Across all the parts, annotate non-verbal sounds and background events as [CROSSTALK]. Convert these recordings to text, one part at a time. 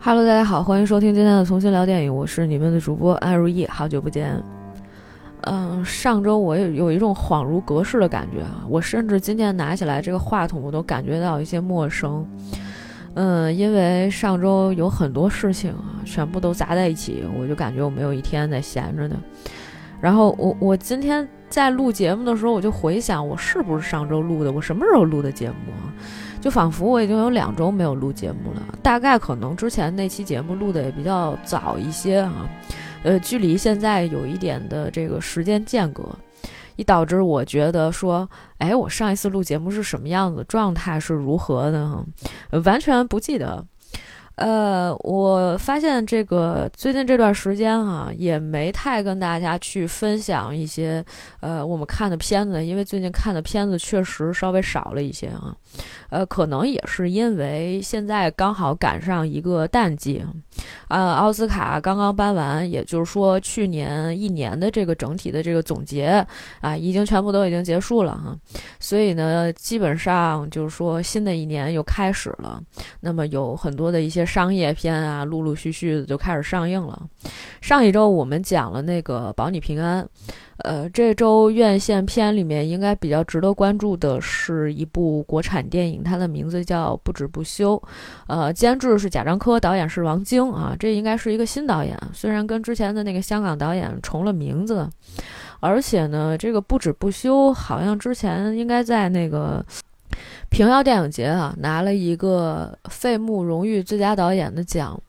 Hello，大家好，欢迎收听今天的重新聊电影，我是你们的主播安如意，好久不见。嗯，上周我也有一种恍如隔世的感觉啊，我甚至今天拿起来这个话筒，我都感觉到一些陌生。嗯，因为上周有很多事情啊，全部都砸在一起，我就感觉我没有一天在闲着呢。然后我我今天在录节目的时候，我就回想我是不是上周录的，我什么时候录的节目啊？就仿佛我已经有两周没有录节目了，大概可能之前那期节目录的也比较早一些哈，呃，距离现在有一点的这个时间间隔，以导致我觉得说，哎，我上一次录节目是什么样子，状态是如何的哈，完全不记得。呃，我发现这个最近这段时间哈，也没太跟大家去分享一些呃我们看的片子，因为最近看的片子确实稍微少了一些啊。呃，可能也是因为现在刚好赶上一个淡季，呃，奥斯卡刚刚颁完，也就是说去年一年的这个整体的这个总结啊，已经全部都已经结束了哈。所以呢，基本上就是说新的一年又开始了，那么有很多的一些商业片啊，陆陆续续的就开始上映了。上一周我们讲了那个《保你平安》。呃，这周院线片里面应该比较值得关注的是一部国产电影，它的名字叫《不止不休》，呃，监制是贾樟柯，导演是王晶啊，这应该是一个新导演，虽然跟之前的那个香港导演重了名字，而且呢，这个《不止不休》好像之前应该在那个平遥电影节啊拿了一个费穆荣誉最佳导演的奖。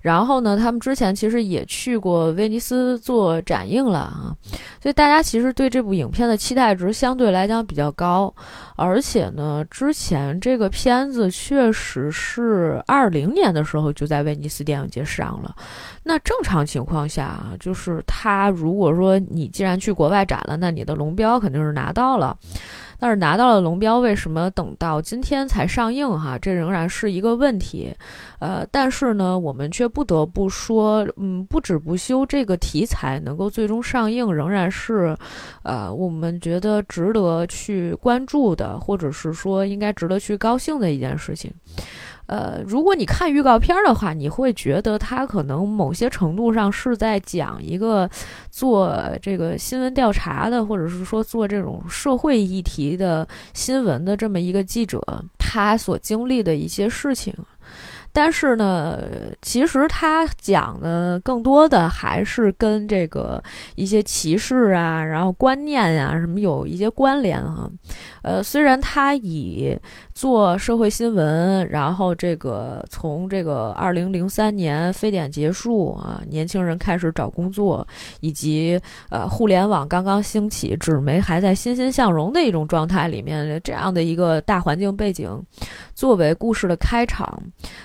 然后呢，他们之前其实也去过威尼斯做展映了啊，所以大家其实对这部影片的期待值相对来讲比较高，而且呢，之前这个片子确实是二零年的时候就在威尼斯电影节上了。那正常情况下啊，就是他如果说你既然去国外展了，那你的龙标肯定是拿到了。但是拿到了龙标，为什么等到今天才上映？哈，这仍然是一个问题。呃，但是呢，我们却不得不说，嗯，不止不休这个题材能够最终上映，仍然是，呃，我们觉得值得去关注的，或者是说应该值得去高兴的一件事情。呃，如果你看预告片的话，你会觉得他可能某些程度上是在讲一个做这个新闻调查的，或者是说做这种社会议题的新闻的这么一个记者，他所经历的一些事情。但是呢，其实他讲的更多的还是跟这个一些歧视啊，然后观念呀什么有一些关联哈。呃，虽然他以做社会新闻，然后这个从这个二零零三年非典结束啊，年轻人开始找工作，以及呃互联网刚刚兴起，纸媒还在欣欣向荣的一种状态里面，这样的一个大环境背景，作为故事的开场，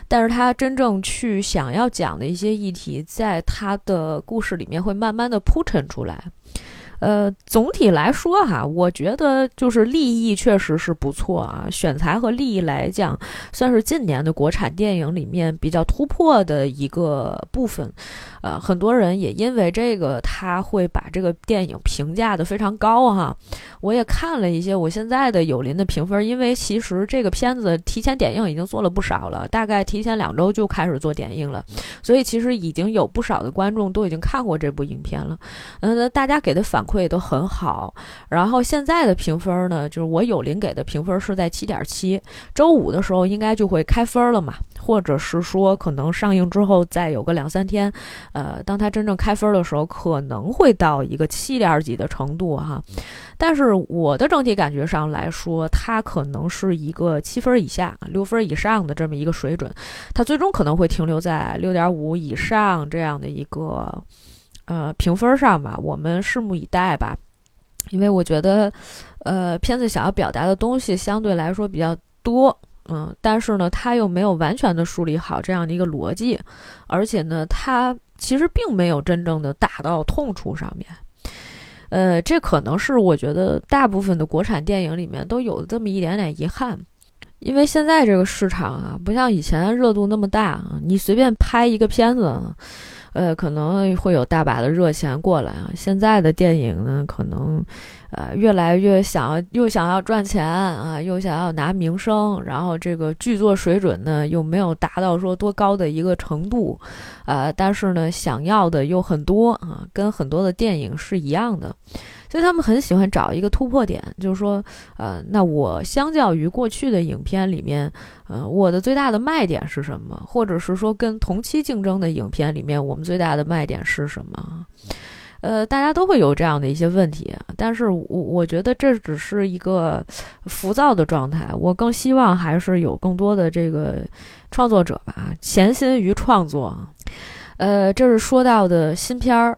但但是他真正去想要讲的一些议题，在他的故事里面会慢慢的铺陈出来。呃，总体来说哈，我觉得就是立意确实是不错啊，选材和立意来讲，算是近年的国产电影里面比较突破的一个部分。呃，很多人也因为这个，他会把这个电影评价的非常高哈。我也看了一些我现在的友邻的评分，因为其实这个片子提前点映已经做了不少了，大概提前两周就开始做点映了，所以其实已经有不少的观众都已经看过这部影片了。嗯，大家给的反馈都很好。然后现在的评分呢，就是我友邻给的评分是在七点七，周五的时候应该就会开分了嘛。或者是说，可能上映之后再有个两三天，呃，当它真正开分的时候，可能会到一个七点几的程度哈。但是我的整体感觉上来说，它可能是一个七分以下、六分以上的这么一个水准，它最终可能会停留在六点五以上这样的一个呃评分上吧。我们拭目以待吧，因为我觉得，呃，片子想要表达的东西相对来说比较多。嗯，但是呢，他又没有完全的梳理好这样的一个逻辑，而且呢，他其实并没有真正的打到痛处上面。呃，这可能是我觉得大部分的国产电影里面都有这么一点点遗憾，因为现在这个市场啊，不像以前热度那么大啊，你随便拍一个片子，呃，可能会有大把的热钱过来啊。现在的电影呢，可能。呃，越来越想要又想要赚钱啊，又想要拿名声，然后这个剧作水准呢又没有达到说多高的一个程度，呃，但是呢想要的又很多啊，跟很多的电影是一样的，所以他们很喜欢找一个突破点，就是说，呃，那我相较于过去的影片里面，呃，我的最大的卖点是什么？或者是说跟同期竞争的影片里面，我们最大的卖点是什么？呃，大家都会有这样的一些问题，但是我我觉得这只是一个浮躁的状态。我更希望还是有更多的这个创作者吧，潜心于创作。呃，这是说到的新片儿。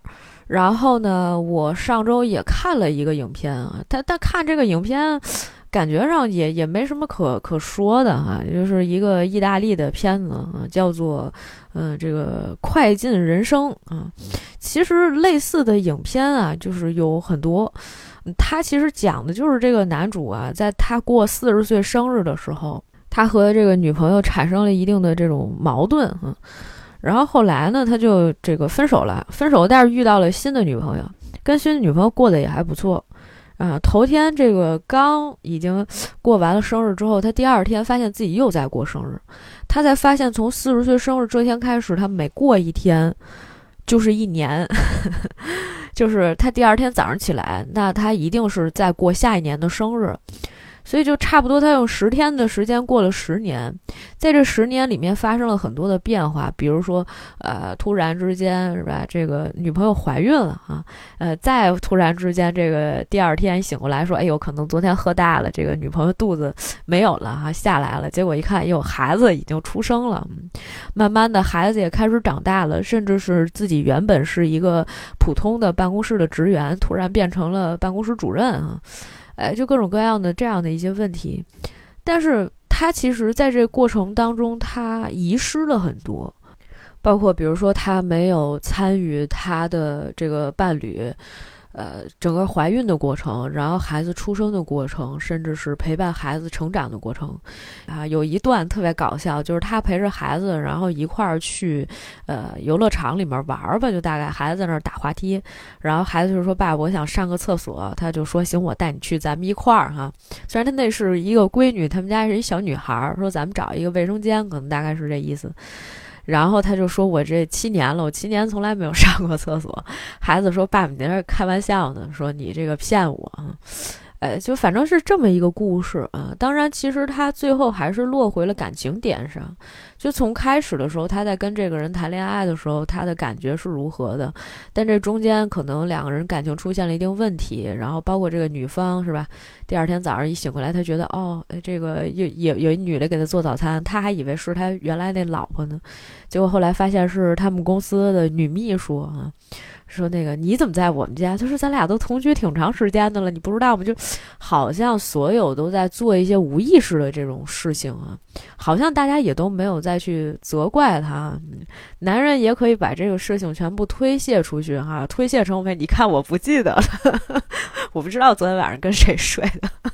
然后呢，我上周也看了一个影片啊，但但看这个影片。感觉上也也没什么可可说的哈，就是一个意大利的片子啊，叫做嗯这个快进人生啊。其实类似的影片啊，就是有很多。他其实讲的就是这个男主啊，在他过四十岁生日的时候，他和这个女朋友产生了一定的这种矛盾啊。然后后来呢，他就这个分手了，分手但是遇到了新的女朋友，跟新的女朋友过得也还不错。啊，头天这个刚已经过完了生日之后，他第二天发现自己又在过生日，他才发现从四十岁生日这天开始，他每过一天就是一年，[LAUGHS] 就是他第二天早上起来，那他一定是在过下一年的生日。所以就差不多，他用十天的时间过了十年，在这十年里面发生了很多的变化，比如说，呃，突然之间是吧，这个女朋友怀孕了啊，呃，再突然之间，这个第二天醒过来说，哎呦，可能昨天喝大了，这个女朋友肚子没有了哈，下来了，结果一看，哟，孩子已经出生了，慢慢的孩子也开始长大了，甚至是自己原本是一个普通的办公室的职员，突然变成了办公室主任啊。哎，就各种各样的这样的一些问题，但是他其实在这过程当中，他遗失了很多，包括比如说他没有参与他的这个伴侣。呃，整个怀孕的过程，然后孩子出生的过程，甚至是陪伴孩子成长的过程，啊，有一段特别搞笑，就是他陪着孩子，然后一块儿去，呃，游乐场里面玩儿吧，就大概孩子在那儿打滑梯，然后孩子就说：“爸，我想上个厕所。”他就说：“行，我带你去，咱们一块儿哈。”虽然他那是一个闺女，他们家是一小女孩儿，说咱们找一个卫生间，可能大概是这意思。然后他就说：“我这七年了，我七年从来没有上过厕所。[LAUGHS] ”孩子说：“爸爸，你在这开玩笑呢？说你这个骗我啊？”哎，就反正是这么一个故事啊。当然，其实他最后还是落回了感情点上。就从开始的时候，他在跟这个人谈恋爱的时候，他的感觉是如何的？但这中间可能两个人感情出现了一定问题，然后包括这个女方是吧？第二天早上一醒过来，他觉得哦，这个有有有一女的给他做早餐，他还以为是他原来那老婆呢，结果后来发现是他们公司的女秘书啊。说那个你怎么在我们家？他说咱俩都同居挺长时间的了，你不知道吗？就好像所有都在做一些无意识的这种事情啊，好像大家也都没有再去责怪他。男人也可以把这个事情全部推卸出去哈，推卸成为你看我不记得了，[LAUGHS] 我不知道昨天晚上跟谁睡的。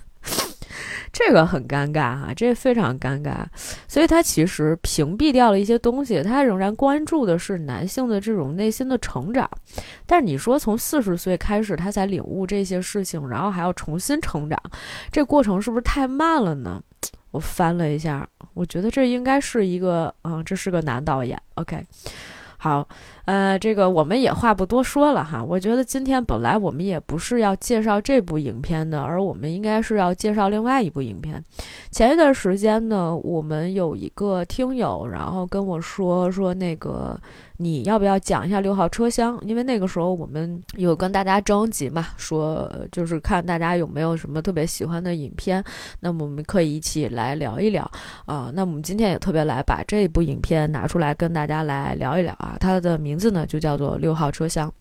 这个很尴尬哈，这非常尴尬，所以他其实屏蔽掉了一些东西，他仍然关注的是男性的这种内心的成长。但是你说从四十岁开始他才领悟这些事情，然后还要重新成长，这过程是不是太慢了呢？我翻了一下，我觉得这应该是一个，嗯，这是个男导演。OK。好，呃，这个我们也话不多说了哈。我觉得今天本来我们也不是要介绍这部影片的，而我们应该是要介绍另外一部影片。前一段时间呢，我们有一个听友，然后跟我说说那个。你要不要讲一下六号车厢？因为那个时候我们有跟大家征集嘛，说就是看大家有没有什么特别喜欢的影片，那么我们可以一起来聊一聊啊。那我们今天也特别来把这部影片拿出来跟大家来聊一聊啊。它的名字呢就叫做六号车厢。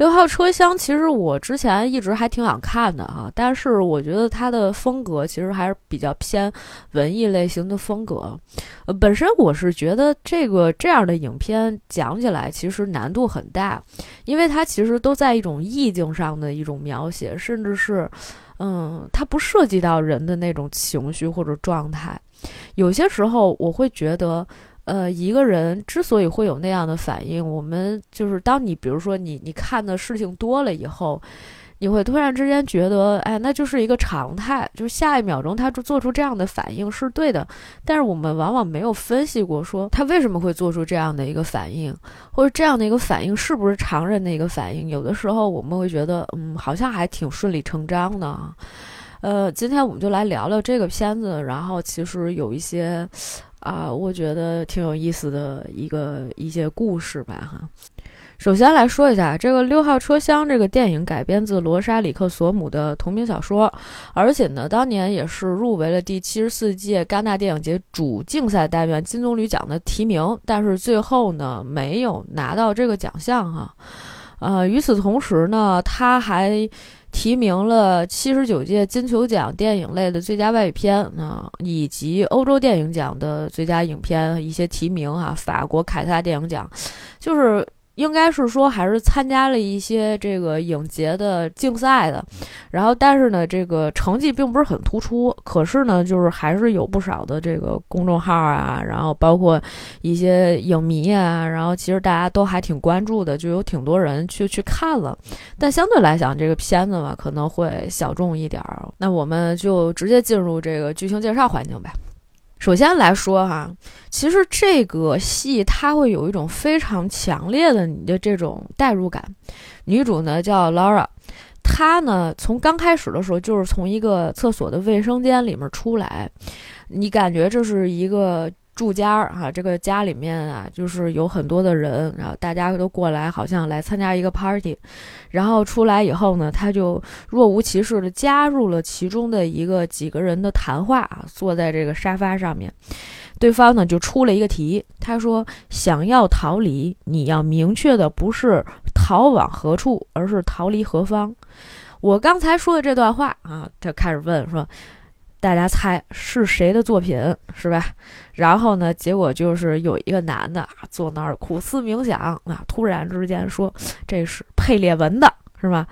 六号车厢，其实我之前一直还挺想看的哈，但是我觉得它的风格其实还是比较偏文艺类型的风格。呃，本身我是觉得这个这样的影片讲起来其实难度很大，因为它其实都在一种意境上的一种描写，甚至是，嗯，它不涉及到人的那种情绪或者状态。有些时候我会觉得。呃，一个人之所以会有那样的反应，我们就是当你比如说你你看的事情多了以后，你会突然之间觉得，哎，那就是一个常态，就是下一秒钟他就做出这样的反应是对的。但是我们往往没有分析过，说他为什么会做出这样的一个反应，或者这样的一个反应是不是常人的一个反应？有的时候我们会觉得，嗯，好像还挺顺理成章的。呃，今天我们就来聊聊这个片子，然后其实有一些啊，我觉得挺有意思的一个一些故事吧，哈。首先来说一下，这个六号车厢这个电影改编自罗莎·里克索姆的同名小说，而且呢，当年也是入围了第七十四届戛纳电影节主竞赛单元金棕榈奖的提名，但是最后呢，没有拿到这个奖项哈。呃，与此同时呢，他还提名了七十九届金球奖电影类的最佳外语片啊，以及欧洲电影奖的最佳影片一些提名啊，法国凯撒电影奖，就是。应该是说还是参加了一些这个影节的竞赛的，然后但是呢，这个成绩并不是很突出。可是呢，就是还是有不少的这个公众号啊，然后包括一些影迷啊，然后其实大家都还挺关注的，就有挺多人去去看了。但相对来讲，这个片子嘛可能会小众一点儿。那我们就直接进入这个剧情介绍环境呗。首先来说哈，其实这个戏它会有一种非常强烈的你的这种代入感。女主呢叫 Laura，她呢从刚开始的时候就是从一个厕所的卫生间里面出来，你感觉这是一个。住家儿哈，这个家里面啊，就是有很多的人，然后大家都过来，好像来参加一个 party。然后出来以后呢，他就若无其事的加入了其中的一个几个人的谈话啊，坐在这个沙发上面。对方呢就出了一个题，他说：“想要逃离，你要明确的不是逃往何处，而是逃离何方。”我刚才说的这段话啊，他开始问说。大家猜是谁的作品是吧？然后呢，结果就是有一个男的啊坐那儿苦思冥想啊，突然之间说这是佩列文的，是吧？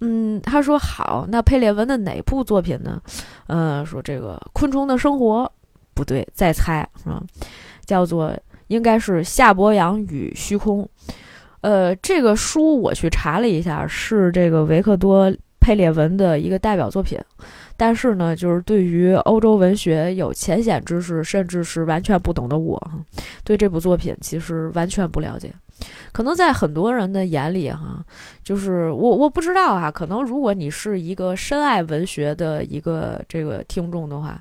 嗯，他说好，那佩列文的哪部作品呢？呃，说这个昆虫的生活不对，再猜啊，叫做应该是夏伯阳与虚空。呃，这个书我去查了一下，是这个维克多佩列文的一个代表作品。但是呢，就是对于欧洲文学有浅显知识，甚至是完全不懂的我，对这部作品其实完全不了解。可能在很多人的眼里，哈，就是我我不知道啊。可能如果你是一个深爱文学的一个这个听众的话，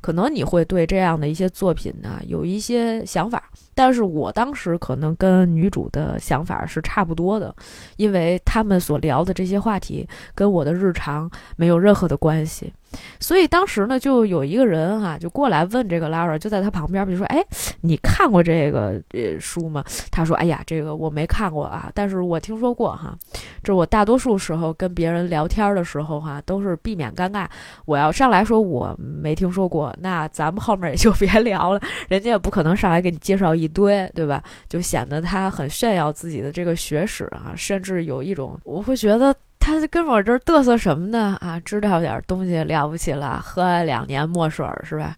可能你会对这样的一些作品呢有一些想法。但是我当时可能跟女主的想法是差不多的，因为他们所聊的这些话题跟我的日常没有任何的关系。所以当时呢，就有一个人哈，就过来问这个 Lara，就在他旁边，比如说，哎，你看过这个呃书吗？他说，哎呀，这个我没看过啊，但是我听说过哈。这我大多数时候跟别人聊天的时候哈，都是避免尴尬。我要上来说我没听说过，那咱们后面也就别聊了，人家也不可能上来给你介绍一堆，对吧？就显得他很炫耀自己的这个学识啊，甚至有一种我会觉得。他跟我这儿嘚瑟什么呢？啊，知道点东西了不起了，喝了两年墨水是吧？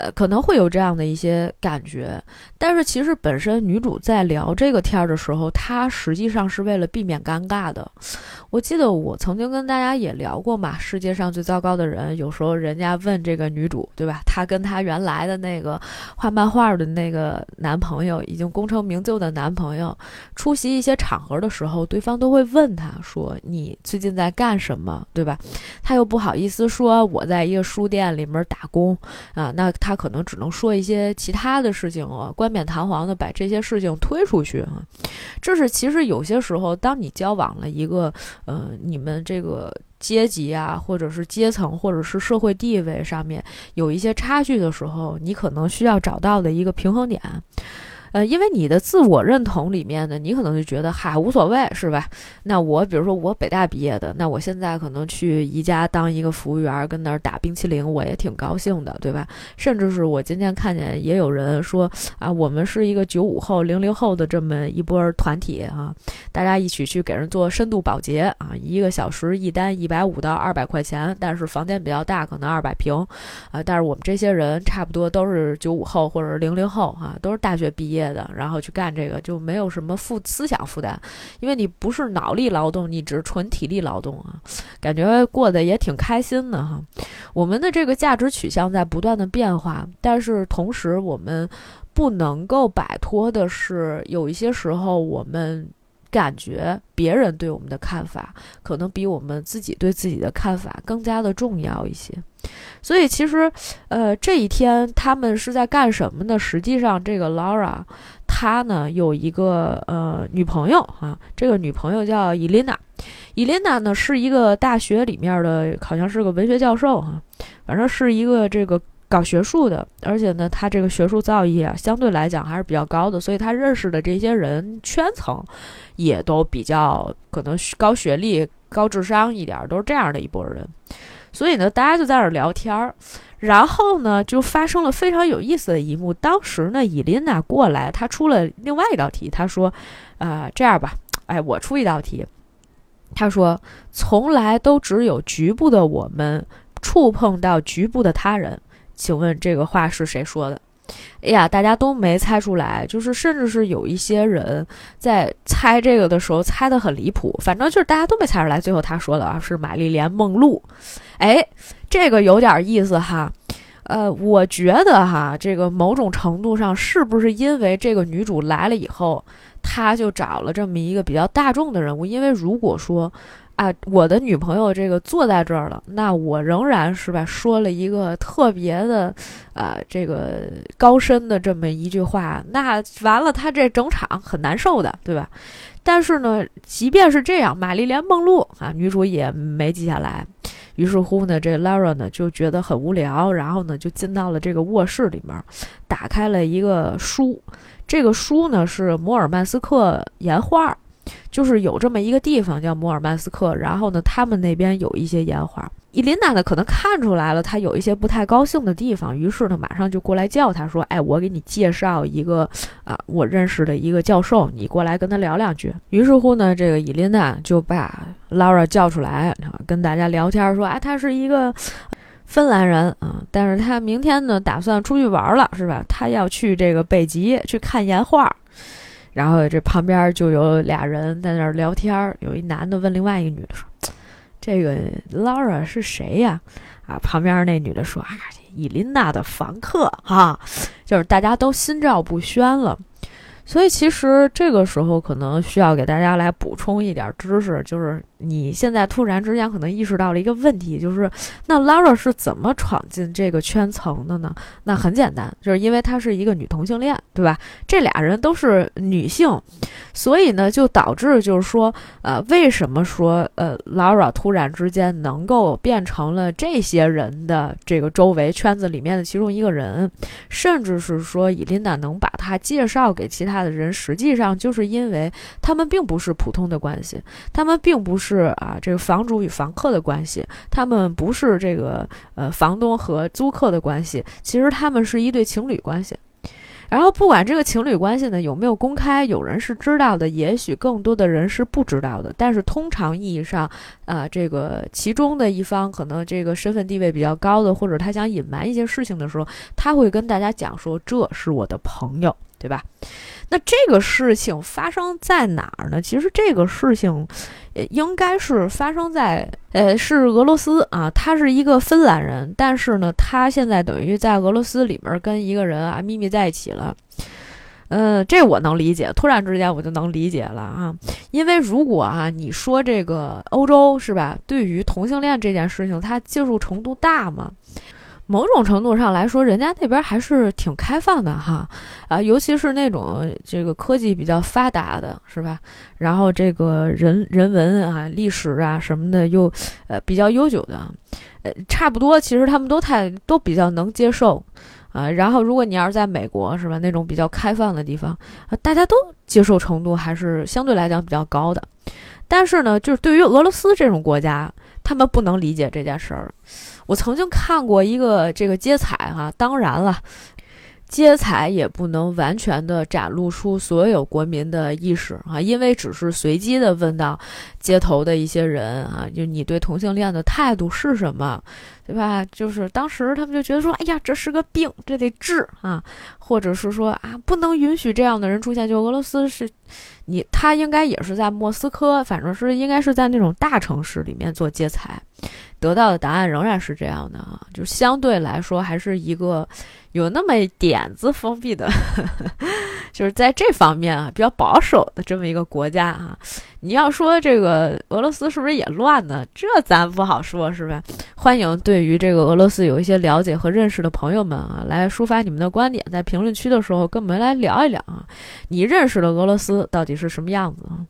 呃，可能会有这样的一些感觉，但是其实本身女主在聊这个天儿的时候，她实际上是为了避免尴尬的。我记得我曾经跟大家也聊过嘛，世界上最糟糕的人，有时候人家问这个女主，对吧？她跟她原来的那个画漫画的那个男朋友，已经功成名就的男朋友，出席一些场合的时候，对方都会问她说：“你最近在干什么？”对吧？她又不好意思说我在一个书店里面打工啊，那。他可能只能说一些其他的事情啊，冠冕堂皇的把这些事情推出去啊。这是其实有些时候，当你交往了一个呃，你们这个阶级啊，或者是阶层，或者是社会地位上面有一些差距的时候，你可能需要找到的一个平衡点。呃，因为你的自我认同里面呢，你可能就觉得嗨无所谓，是吧？那我比如说我北大毕业的，那我现在可能去宜家当一个服务员，跟那儿打冰淇淋，我也挺高兴的，对吧？甚至是我今天看见也有人说啊，我们是一个九五后、零零后的这么一波团体啊，大家一起去给人做深度保洁啊，一个小时一单一百五到二百块钱，但是房间比较大，可能二百平啊，但是我们这些人差不多都是九五后或者零零后啊，都是大学毕业。业的，然后去干这个，就没有什么负思想负担，因为你不是脑力劳动，你只是纯体力劳动啊，感觉过得也挺开心的哈。我们的这个价值取向在不断的变化，但是同时我们不能够摆脱的是，有一些时候我们。感觉别人对我们的看法，可能比我们自己对自己的看法更加的重要一些。所以其实，呃，这一天他们是在干什么呢？实际上，这个 Laura，她呢有一个呃女朋友啊，这个女朋友叫 Elena。Elena 呢是一个大学里面的，好像是个文学教授哈，反正是一个这个。搞学术的，而且呢，他这个学术造诣啊，相对来讲还是比较高的，所以他认识的这些人圈层，也都比较可能高学历、高智商一点，都是这样的一波人。所以呢，大家就在那儿聊天儿，然后呢，就发生了非常有意思的一幕。当时呢，伊琳娜过来，她出了另外一道题，她说：“啊，这样吧，哎，我出一道题。”她说：“从来都只有局部的我们触碰到局部的他人。”请问这个话是谁说的？哎呀，大家都没猜出来，就是甚至是有一些人在猜这个的时候猜的很离谱，反正就是大家都没猜出来。最后他说的啊是玛丽莲·梦露，哎，这个有点意思哈。呃，我觉得哈，这个某种程度上是不是因为这个女主来了以后，她就找了这么一个比较大众的人物？因为如果说。啊，我的女朋友这个坐在这儿了，那我仍然是吧，说了一个特别的，呃，这个高深的这么一句话，那完了，他这整场很难受的，对吧？但是呢，即便是这样，玛丽莲梦露啊，女主也没记下来。于是乎呢，这 Lara 呢就觉得很无聊，然后呢就进到了这个卧室里面，打开了一个书，这个书呢是摩尔曼斯克岩画。就是有这么一个地方叫摩尔曼斯克，然后呢，他们那边有一些烟花。伊琳娜呢，可能看出来了，他有一些不太高兴的地方，于是呢，马上就过来叫他说：“哎，我给你介绍一个啊，我认识的一个教授，你过来跟他聊两句。”于是乎呢，这个伊琳娜就把 Laura 叫出来，跟大家聊天说：“哎，他是一个芬兰人啊，但是他明天呢，打算出去玩了，是吧？他要去这个北极去看岩画。”然后这旁边就有俩人在那儿聊天，有一男的问另外一个女的说：“这个 Laura 是谁呀？”啊，旁边那女的说：“啊，伊琳娜的房客哈，就是大家都心照不宣了。”所以其实这个时候可能需要给大家来补充一点知识，就是你现在突然之间可能意识到了一个问题，就是那 Lara 是怎么闯进这个圈层的呢？那很简单，就是因为她是一个女同性恋，对吧？这俩人都是女性，所以呢就导致就是说，呃，为什么说呃 Lara 突然之间能够变成了这些人的这个周围圈子里面的其中一个人，甚至是说伊琳娜能把她介绍给其他。的人实际上就是因为他们并不是普通的关系，他们并不是是啊这个房主与房客的关系，他们不是这个呃房东和租客的关系，其实他们是一对情侣关系。然后不管这个情侣关系呢有没有公开，有人是知道的，也许更多的人是不知道的。但是通常意义上，啊这个其中的一方可能这个身份地位比较高的，或者他想隐瞒一些事情的时候，他会跟大家讲说这是我的朋友，对吧？那这个事情发生在哪儿呢？其实这个事情，应该是发生在，呃，是俄罗斯啊。他是一个芬兰人，但是呢，他现在等于在俄罗斯里面跟一个人啊秘密在一起了。嗯，这我能理解，突然之间我就能理解了啊。因为如果啊，你说这个欧洲是吧，对于同性恋这件事情，他接受程度大吗？某种程度上来说，人家那边还是挺开放的哈，啊，尤其是那种这个科技比较发达的，是吧？然后这个人人文啊、历史啊什么的又呃比较悠久的，呃，差不多，其实他们都太都比较能接受啊。然后如果你要是在美国，是吧？那种比较开放的地方，啊，大家都接受程度还是相对来讲比较高的。但是呢，就是对于俄罗斯这种国家，他们不能理解这件事儿。我曾经看过一个这个接彩哈，当然了，接彩也不能完全的展露出所有国民的意识啊，因为只是随机的问到街头的一些人啊，就你对同性恋的态度是什么，对吧？就是当时他们就觉得说，哎呀，这是个病，这得治啊，或者是说啊，不能允许这样的人出现。就俄罗斯是。你他应该也是在莫斯科，反正是应该是在那种大城市里面做接彩，得到的答案仍然是这样的啊，就相对来说还是一个有那么一点子封闭的，[LAUGHS] 就是在这方面啊比较保守的这么一个国家啊。你要说这个俄罗斯是不是也乱呢？这咱不好说，是吧？欢迎对于这个俄罗斯有一些了解和认识的朋友们啊，来抒发你们的观点，在评论区的时候跟我们来聊一聊啊，你认识的俄罗斯到底是什么样子啊？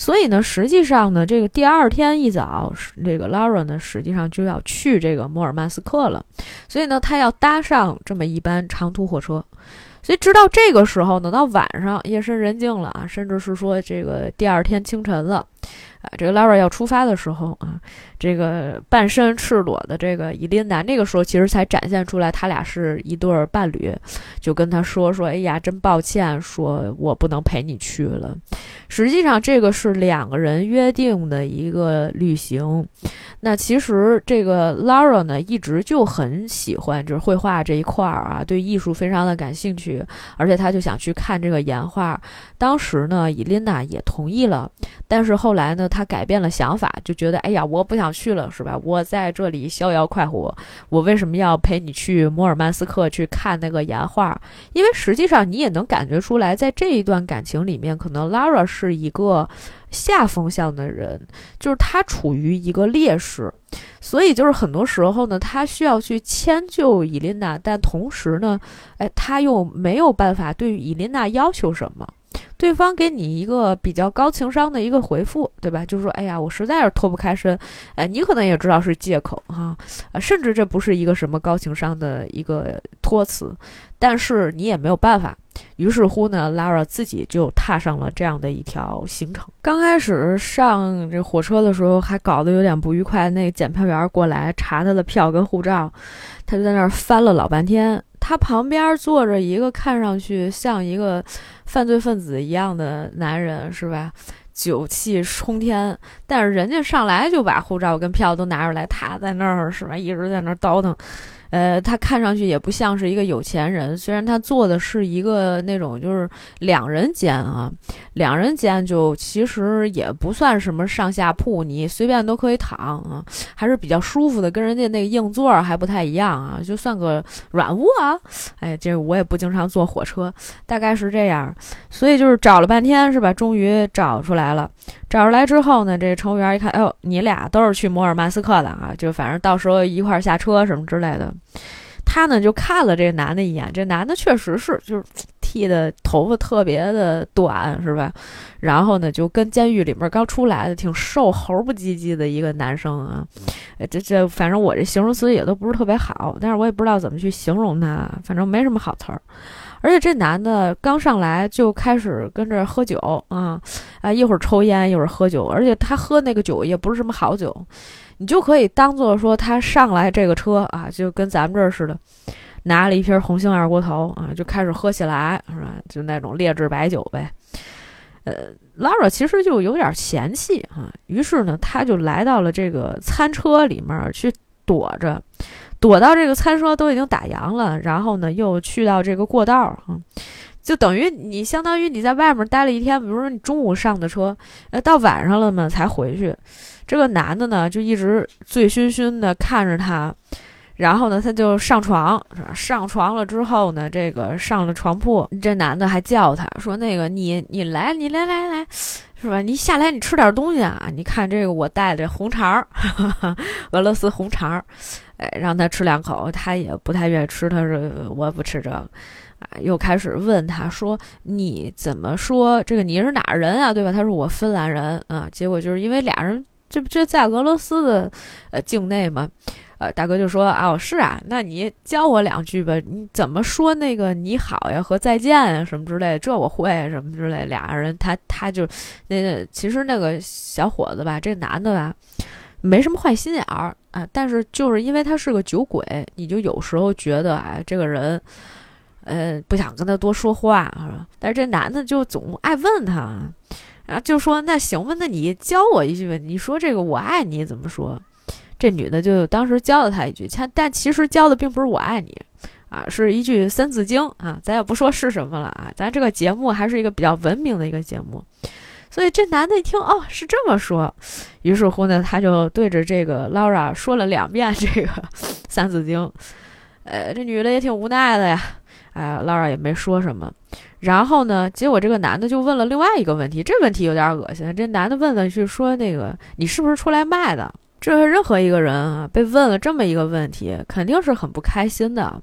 所以呢，实际上呢，这个第二天一早，这个 Laura 呢，实际上就要去这个摩尔曼斯克了，所以呢，他要搭上这么一班长途火车。所以，直到这个时候，呢到晚上夜深人静了啊，甚至是说这个第二天清晨了，啊，这个 Lara 要出发的时候啊。这个半身赤裸的这个伊琳达，那个时候其实才展现出来，他俩是一对伴侣，就跟他说说，哎呀，真抱歉，说我不能陪你去了。实际上，这个是两个人约定的一个旅行。那其实这个 Lara 呢，一直就很喜欢就是绘画这一块儿啊，对艺术非常的感兴趣，而且他就想去看这个岩画。当时呢，伊琳达也同意了，但是后来呢，他改变了想法，就觉得，哎呀，我不想。去了是吧？我在这里逍遥快活，我为什么要陪你去摩尔曼斯克去看那个岩画？因为实际上你也能感觉出来，在这一段感情里面，可能 Lara 是一个下风向的人，就是他处于一个劣势，所以就是很多时候呢，他需要去迁就伊琳娜，但同时呢，哎，他又没有办法对伊琳娜要求什么。对方给你一个比较高情商的一个回复，对吧？就是说，哎呀，我实在是脱不开身，哎，你可能也知道是借口哈，啊，甚至这不是一个什么高情商的一个托词，但是你也没有办法。于是乎呢，Lara 自己就踏上了这样的一条行程。刚开始上这火车的时候，还搞得有点不愉快，那检票员过来查他的票跟护照，他就在那儿翻了老半天。他旁边坐着一个看上去像一个犯罪分子一样的男人，是吧？酒气冲天，但是人家上来就把护照跟票都拿出来，他在那儿是吧？一直在那儿叨腾。呃，他看上去也不像是一个有钱人，虽然他坐的是一个那种就是两人间啊，两人间就其实也不算什么上下铺，你随便都可以躺啊，还是比较舒服的，跟人家那个硬座还不太一样啊，就算个软卧啊。哎，这我也不经常坐火车，大概是这样，所以就是找了半天是吧？终于找出来了。找出来之后呢，这乘务员一看，哎呦，你俩都是去摩尔曼斯克的啊，就反正到时候一块下车什么之类的。他呢就看了这男的一眼，这男的确实是就是剃的头发特别的短，是吧？然后呢就跟监狱里面刚出来的挺瘦猴不唧唧的一个男生啊，这这反正我这形容词也都不是特别好，但是我也不知道怎么去形容他，反正没什么好词儿。而且这男的刚上来就开始跟这喝酒啊，啊一会儿抽烟一会儿喝酒，而且他喝那个酒也不是什么好酒，你就可以当做说他上来这个车啊，就跟咱们这儿似的，拿了一瓶红星二锅头啊，就开始喝起来是吧？就那种劣质白酒呗。呃，Lara 其实就有点嫌弃啊，于是呢，他就来到了这个餐车里面去躲着。躲到这个餐车都已经打烊了，然后呢，又去到这个过道儿，就等于你相当于你在外面待了一天，比如说你中午上的车，呃，到晚上了嘛才回去。这个男的呢，就一直醉醺醺的看着他，然后呢，他就上床，上床了之后呢，这个上了床铺，这男的还叫他说：“那个你你来，你来来来，是吧？你下来，你吃点东西啊！你看这个我带的红肠儿，[LAUGHS] 俄罗斯红肠儿。”哎，让他吃两口，他也不太愿意吃。他说：“我不吃这个。”啊，又开始问他说：“你怎么说这个？你是哪人啊？对吧？”他说：“我芬兰人。”啊，结果就是因为俩人这不这在俄罗斯的呃境内嘛，呃，大哥就说：“哦，是啊，那你教我两句吧。你怎么说那个你好呀和再见啊什么之类？这我会什么之类。”俩人他他就那其实那个小伙子吧，这男的吧。没什么坏心眼儿啊，但是就是因为他是个酒鬼，你就有时候觉得，哎，这个人，呃，不想跟他多说话啊。但是这男的就总爱问他，然后就说：“那行吧，那你教我一句吧，你说这个我爱你怎么说？”这女的就当时教了他一句，但其实教的并不是“我爱你”。啊，是一句《三字经》啊，咱也不说是什么了啊，咱这个节目还是一个比较文明的一个节目，所以这男的一听哦是这么说，于是乎呢，他就对着这个 Laura 说了两遍这个《三字经》，呃，这女的也挺无奈的呀，哎，Laura 也没说什么，然后呢，结果这个男的就问了另外一个问题，这问题有点恶心，这男的问的是说那个你是不是出来卖的？这任何一个人啊，被问了这么一个问题，肯定是很不开心的。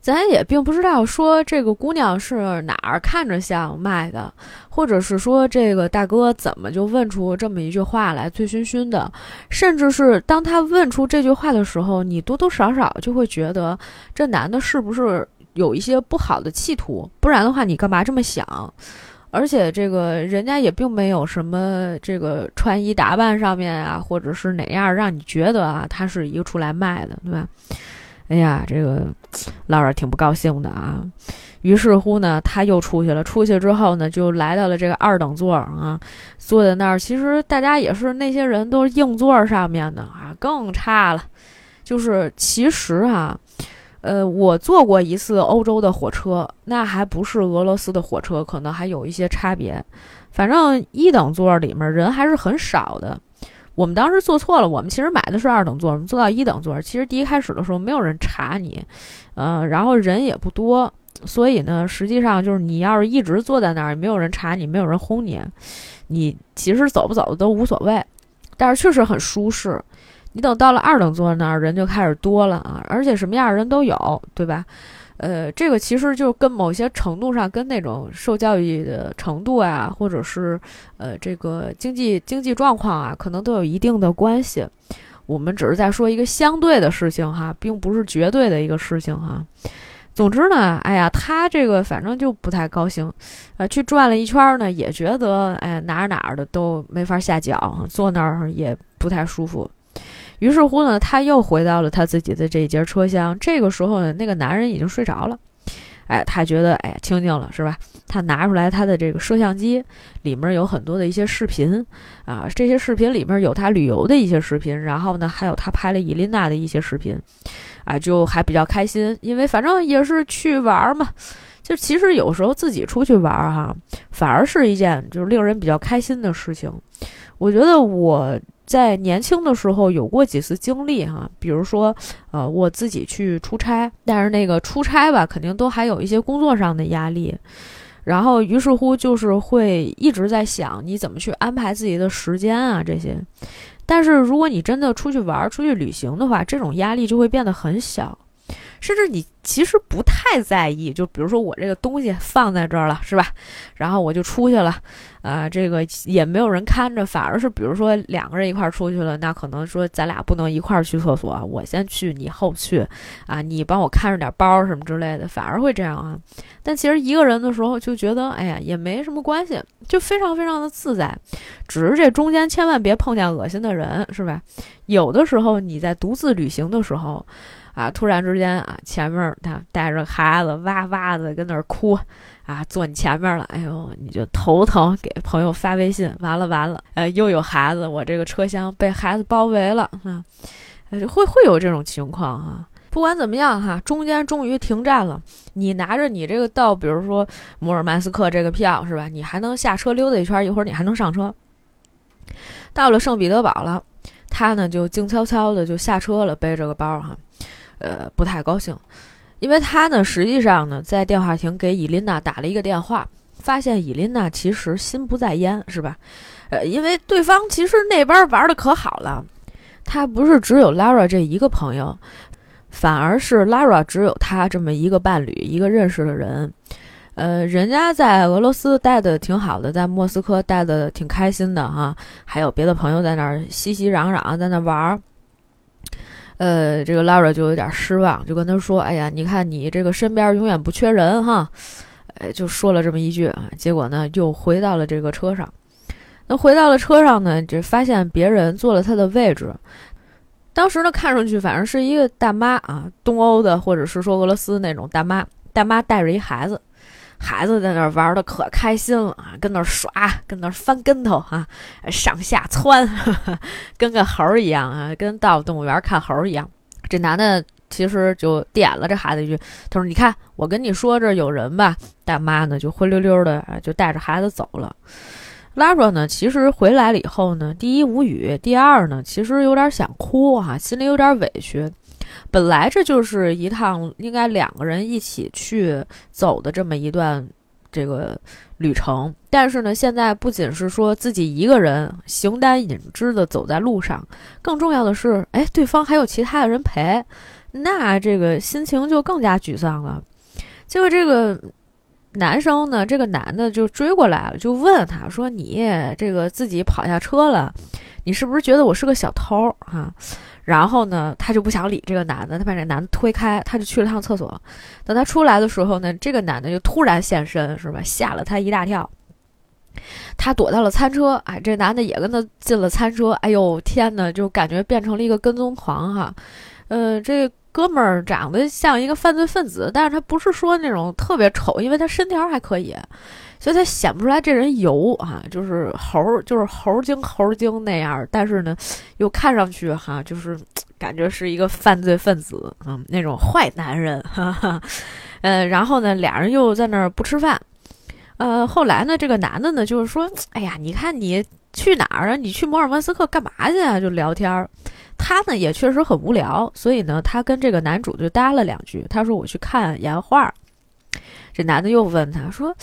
咱也并不知道说这个姑娘是哪儿看着像卖的，或者是说这个大哥怎么就问出这么一句话来，醉醺醺的。甚至是当他问出这句话的时候，你多多少少就会觉得这男的是不是有一些不好的企图？不然的话，你干嘛这么想？而且这个人家也并没有什么这个穿衣打扮上面啊，或者是哪样让你觉得啊，他是一个出来卖的，对吧？哎呀，这个老二挺不高兴的啊。于是乎呢，他又出去了。出去之后呢，就来到了这个二等座啊，坐在那儿。其实大家也是那些人都是硬座上面的啊，更差了。就是其实啊，呃，我坐过一次欧洲的火车，那还不是俄罗斯的火车，可能还有一些差别。反正一等座里面人还是很少的。我们当时坐错了，我们其实买的是二等座，我们坐到一等座。其实第一开始的时候没有人查你，呃，然后人也不多，所以呢，实际上就是你要是一直坐在那儿，没有人查你，没有人轰你，你其实走不走的都无所谓。但是确实很舒适。你等到了二等座那儿，人就开始多了啊，而且什么样的人都有，对吧？呃，这个其实就跟某些程度上跟那种受教育的程度啊，或者是呃这个经济经济状况啊，可能都有一定的关系。我们只是在说一个相对的事情哈，并不是绝对的一个事情哈。总之呢，哎呀，他这个反正就不太高兴，呃，去转了一圈呢，也觉得哎哪儿哪儿的都没法下脚，坐那儿也不太舒服。于是乎呢，他又回到了他自己的这一节车厢。这个时候呢，那个男人已经睡着了。哎，他觉得哎清静了，是吧？他拿出来他的这个摄像机，里面有很多的一些视频啊。这些视频里面有他旅游的一些视频，然后呢，还有他拍了伊琳娜的一些视频，啊，就还比较开心，因为反正也是去玩嘛。就其实有时候自己出去玩哈，反而是一件就是令人比较开心的事情。我觉得我。在年轻的时候有过几次经历哈，比如说，呃，我自己去出差，但是那个出差吧，肯定都还有一些工作上的压力，然后于是乎就是会一直在想你怎么去安排自己的时间啊这些，但是如果你真的出去玩、出去旅行的话，这种压力就会变得很小。甚至你其实不太在意，就比如说我这个东西放在这儿了，是吧？然后我就出去了，啊，这个也没有人看着，反而是比如说两个人一块儿出去了，那可能说咱俩不能一块儿去厕所，我先去，你后去，啊，你帮我看着点包什么之类的，反而会这样啊。但其实一个人的时候就觉得，哎呀，也没什么关系，就非常非常的自在，只是这中间千万别碰见恶心的人，是吧？有的时候你在独自旅行的时候。啊！突然之间啊，前面他带着孩子哇哇的跟那儿哭，啊，坐你前面了，哎呦，你就头疼，给朋友发微信，完了完了，呃，又有孩子，我这个车厢被孩子包围了，啊，会会有这种情况啊。不管怎么样哈，中间终于停站了，你拿着你这个到，比如说摩尔曼斯克这个票是吧？你还能下车溜达一圈，一会儿你还能上车。到了圣彼得堡了，他呢就静悄悄的就下车了，背着个包哈。呃，不太高兴，因为他呢，实际上呢，在电话亭给伊琳娜打了一个电话，发现伊琳娜其实心不在焉，是吧？呃，因为对方其实那边玩的可好了，他不是只有 Lara 这一个朋友，反而是 Lara 只有他这么一个伴侣，一个认识的人。呃，人家在俄罗斯待的挺好的，在莫斯科待的挺开心的哈，还有别的朋友在那儿熙熙攘攘，在那玩儿。呃，这个 Lara 就有点失望，就跟他说：“哎呀，你看你这个身边永远不缺人哈。”哎，就说了这么一句啊，结果呢又回到了这个车上。那回到了车上呢，就发现别人坐了他的位置。当时呢看上去反正是一个大妈啊，东欧的或者是说俄罗斯那种大妈，大妈带着一孩子，孩子在那玩的可开心了啊，跟那儿耍，跟那翻跟头啊，上下窜，[LAUGHS] 跟个猴儿一样啊，跟到动物园看猴儿一样。这男的其实就点了这孩子一句，他说：“你看，我跟你说这有人吧。”大妈呢就灰溜溜的就带着孩子走了。拉说呢，其实回来了以后呢，第一无语，第二呢，其实有点想哭哈，心里有点委屈。本来这就是一趟应该两个人一起去走的这么一段这个旅程，但是呢，现在不仅是说自己一个人形单影只的走在路上，更重要的是，哎，对方还有其他的人陪，那这个心情就更加沮丧了。结果这个男生呢，这个男的就追过来了，就问他说：“你这个自己跑下车了，你是不是觉得我是个小偷啊？”然后呢，他就不想理这个男的，他把这男的推开，他就去了趟厕所。等他出来的时候呢，这个男的就突然现身，是吧？吓了他一大跳。他躲到了餐车，哎，这男的也跟他进了餐车。哎呦天哪，就感觉变成了一个跟踪狂哈。呃，这哥们儿长得像一个犯罪分子，但是他不是说那种特别丑，因为他身条还可以。所以他显不出来这人油啊，就是猴，就是猴精猴精那样。但是呢，又看上去哈，就是感觉是一个犯罪分子啊，那种坏男人。哈哈。[LAUGHS] 呃，然后呢，俩人又在那儿不吃饭。呃，后来呢，这个男的呢，就是说，哎呀，你看你去哪儿啊？你去摩尔曼斯克干嘛去啊？就聊天儿。他呢也确实很无聊，所以呢，他跟这个男主就搭了两句。他说：“我去看岩画。”这男的又问他说。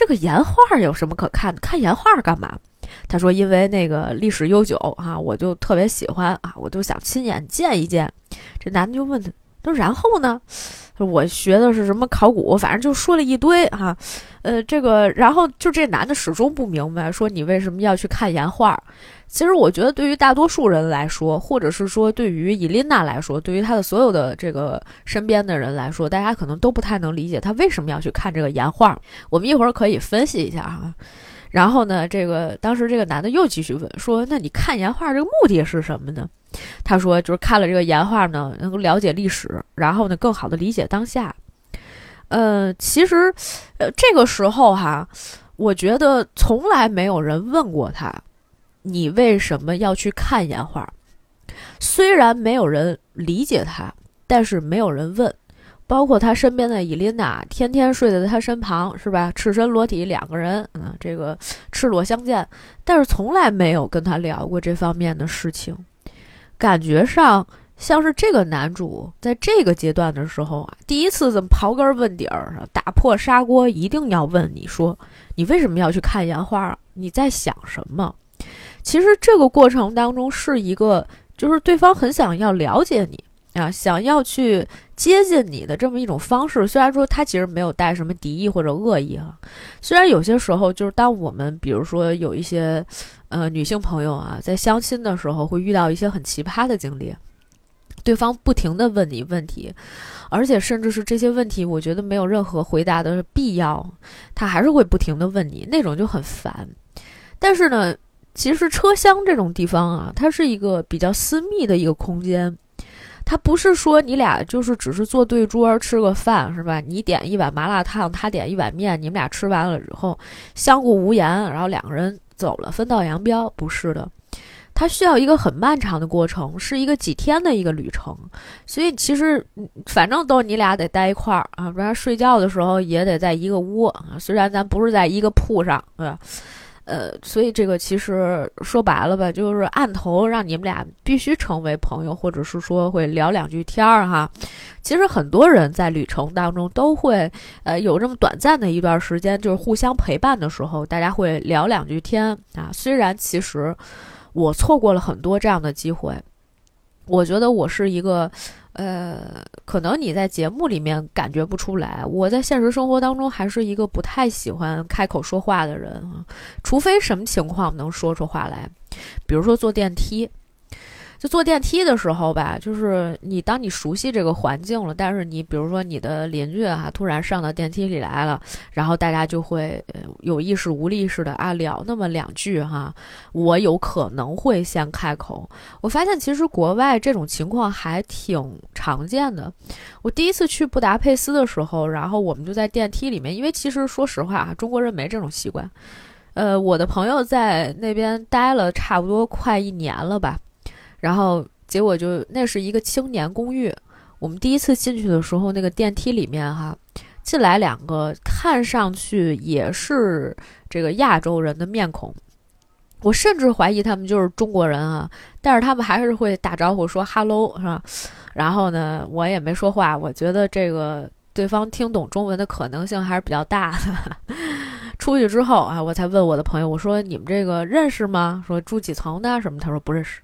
这个岩画有什么可看的？看岩画干嘛？他说：“因为那个历史悠久啊，我就特别喜欢啊，我就想亲眼见一见。”这男的就问他：“他说然后呢？”我学的是什么考古，反正就说了一堆哈。呃，这个，然后就这男的始终不明白，说你为什么要去看岩画？其实我觉得，对于大多数人来说，或者是说对于伊琳娜来说，对于她的所有的这个身边的人来说，大家可能都不太能理解她为什么要去看这个岩画。我们一会儿可以分析一下哈。然后呢，这个当时这个男的又继续问说：“那你看岩画这个目的是什么呢？”他说：“就是看了这个岩画呢，能够了解历史，然后呢，更好的理解当下。”呃，其实，呃，这个时候哈，我觉得从来没有人问过他。你为什么要去看岩画？虽然没有人理解他，但是没有人问，包括他身边的伊琳娜，天天睡在他身旁，是吧？赤身裸体两个人，嗯，这个赤裸相见，但是从来没有跟他聊过这方面的事情，感觉上像是这个男主在这个阶段的时候啊，第一次这么刨根问底儿，打破砂锅，一定要问你说，你为什么要去看岩画？你在想什么？其实这个过程当中是一个，就是对方很想要了解你啊，想要去接近你的这么一种方式。虽然说他其实没有带什么敌意或者恶意哈，虽然有些时候就是当我们比如说有一些呃女性朋友啊，在相亲的时候会遇到一些很奇葩的经历，对方不停的问你问题，而且甚至是这些问题，我觉得没有任何回答的必要，他还是会不停的问你，那种就很烦。但是呢。其实车厢这种地方啊，它是一个比较私密的一个空间，它不是说你俩就是只是坐对桌吃个饭是吧？你点一碗麻辣烫，他点一碗面，你们俩吃完了之后相顾无言，然后两个人走了，分道扬镳，不是的，它需要一个很漫长的过程，是一个几天的一个旅程。所以其实反正都是你俩得待一块儿啊，不然睡觉的时候也得在一个屋啊。虽然咱不是在一个铺上，对吧？呃，所以这个其实说白了吧，就是按头让你们俩必须成为朋友，或者是说会聊两句天儿哈。其实很多人在旅程当中都会，呃，有这么短暂的一段时间，就是互相陪伴的时候，大家会聊两句天啊。虽然其实我错过了很多这样的机会，我觉得我是一个。呃，可能你在节目里面感觉不出来，我在现实生活当中还是一个不太喜欢开口说话的人啊，除非什么情况能说出话来，比如说坐电梯。就坐电梯的时候吧，就是你当你熟悉这个环境了，但是你比如说你的邻居啊，突然上到电梯里来了，然后大家就会有意识无意识的啊聊那么两句哈，我有可能会先开口。我发现其实国外这种情况还挺常见的。我第一次去布达佩斯的时候，然后我们就在电梯里面，因为其实说实话啊，中国人没这种习惯。呃，我的朋友在那边待了差不多快一年了吧。然后结果就那是一个青年公寓，我们第一次进去的时候，那个电梯里面哈，进来两个看上去也是这个亚洲人的面孔，我甚至怀疑他们就是中国人啊，但是他们还是会打招呼说 “hello” 是吧？然后呢，我也没说话，我觉得这个对方听懂中文的可能性还是比较大的。出去之后啊，我才问我的朋友，我说你们这个认识吗？说住几层的什么？他说不认识。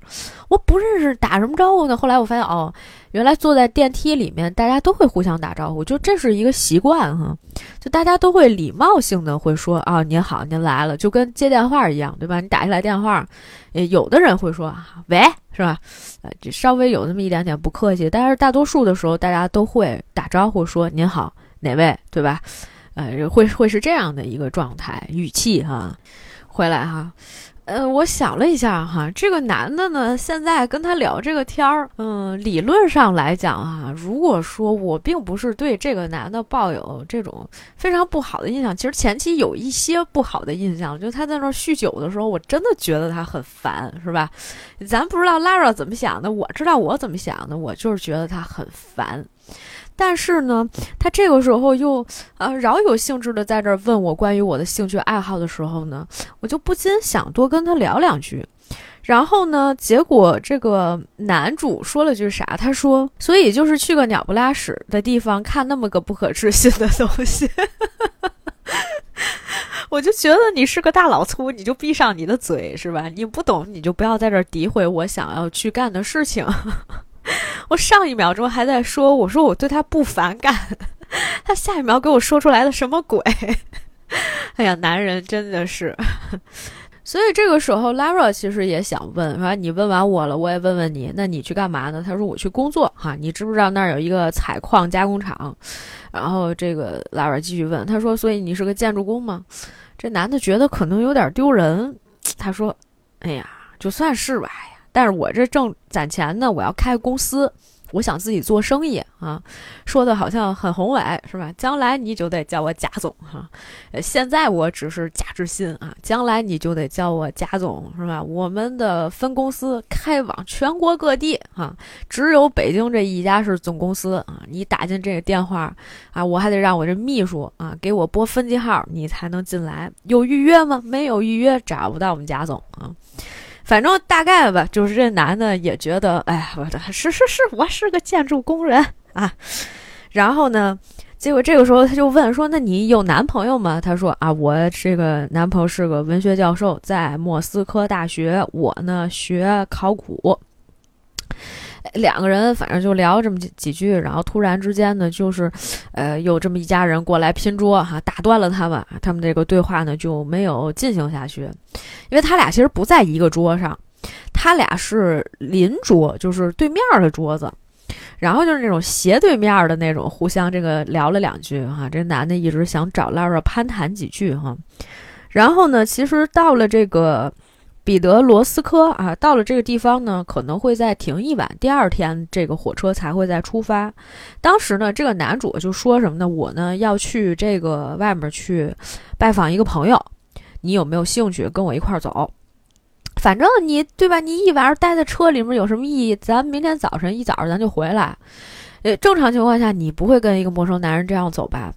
我不认识，打什么招呼呢？后来我发现哦，原来坐在电梯里面，大家都会互相打招呼，就这是一个习惯哈。就大家都会礼貌性的会说啊，您好，您来了，就跟接电话一样，对吧？你打进来电话，也有的人会说啊喂，是吧？呃，这稍微有那么一点点不客气，但是大多数的时候，大家都会打招呼说您好，哪位，对吧？呃，会会是这样的一个状态语气哈，回来哈，呃，我想了一下哈，这个男的呢，现在跟他聊这个天儿，嗯，理论上来讲啊，如果说我并不是对这个男的抱有这种非常不好的印象，其实前期有一些不好的印象，就他在那酗酒的时候，我真的觉得他很烦，是吧？咱不知道 Lara 怎么想的，我知道我怎么想的，我就是觉得他很烦。但是呢，他这个时候又呃饶有兴致的在这儿问我关于我的兴趣爱好的时候呢，我就不禁想多跟他聊两句。然后呢，结果这个男主说了句啥？他说：“所以就是去个鸟不拉屎的地方看那么个不可置信的东西。[LAUGHS] ”我就觉得你是个大老粗，你就闭上你的嘴是吧？你不懂你就不要在这儿诋毁我想要去干的事情。[LAUGHS] 我上一秒钟还在说，我说我对他不反感，[LAUGHS] 他下一秒给我说出来的什么鬼？[LAUGHS] 哎呀，男人真的是。所以这个时候，Lara 其实也想问，说你问完我了，我也问问你，那你去干嘛呢？他说我去工作哈，你知不知道那儿有一个采矿加工厂？然后这个 Lara 继续问，他说，所以你是个建筑工吗？这男的觉得可能有点丢人，他说，哎呀，就算是吧。但是我这挣攒钱呢，我要开公司，我想自己做生意啊，说的好像很宏伟是吧？将来你就得叫我贾总哈，呃，现在我只是贾志新啊，将来你就得叫我贾总是吧？我们的分公司开往全国各地啊，只有北京这一家是总公司啊。你打进这个电话啊，我还得让我这秘书啊给我拨分机号，你才能进来。有预约吗？没有预约，找不到我们贾总啊。反正大概吧，就是这男的也觉得，哎呀，我的是是是，我是个建筑工人啊。然后呢，结果这个时候他就问说：“那你有男朋友吗？”他说：“啊，我这个男朋友是个文学教授，在莫斯科大学，我呢学考古。”两个人反正就聊这么几几句，然后突然之间呢，就是，呃，有这么一家人过来拼桌哈，打断了他们，他们这个对话呢就没有进行下去，因为他俩其实不在一个桌上，他俩是邻桌，就是对面的桌子，然后就是那种斜对面的那种，互相这个聊了两句哈，这男的一直想找 Lara 攀谈几句哈，然后呢，其实到了这个。彼得罗斯科啊，到了这个地方呢，可能会再停一晚，第二天这个火车才会再出发。当时呢，这个男主就说什么呢？我呢要去这个外面去拜访一个朋友，你有没有兴趣跟我一块儿走？反正你对吧？你一晚上待在车里面有什么意义？咱明天早晨一早上咱就回来。呃，正常情况下你不会跟一个陌生男人这样走吧？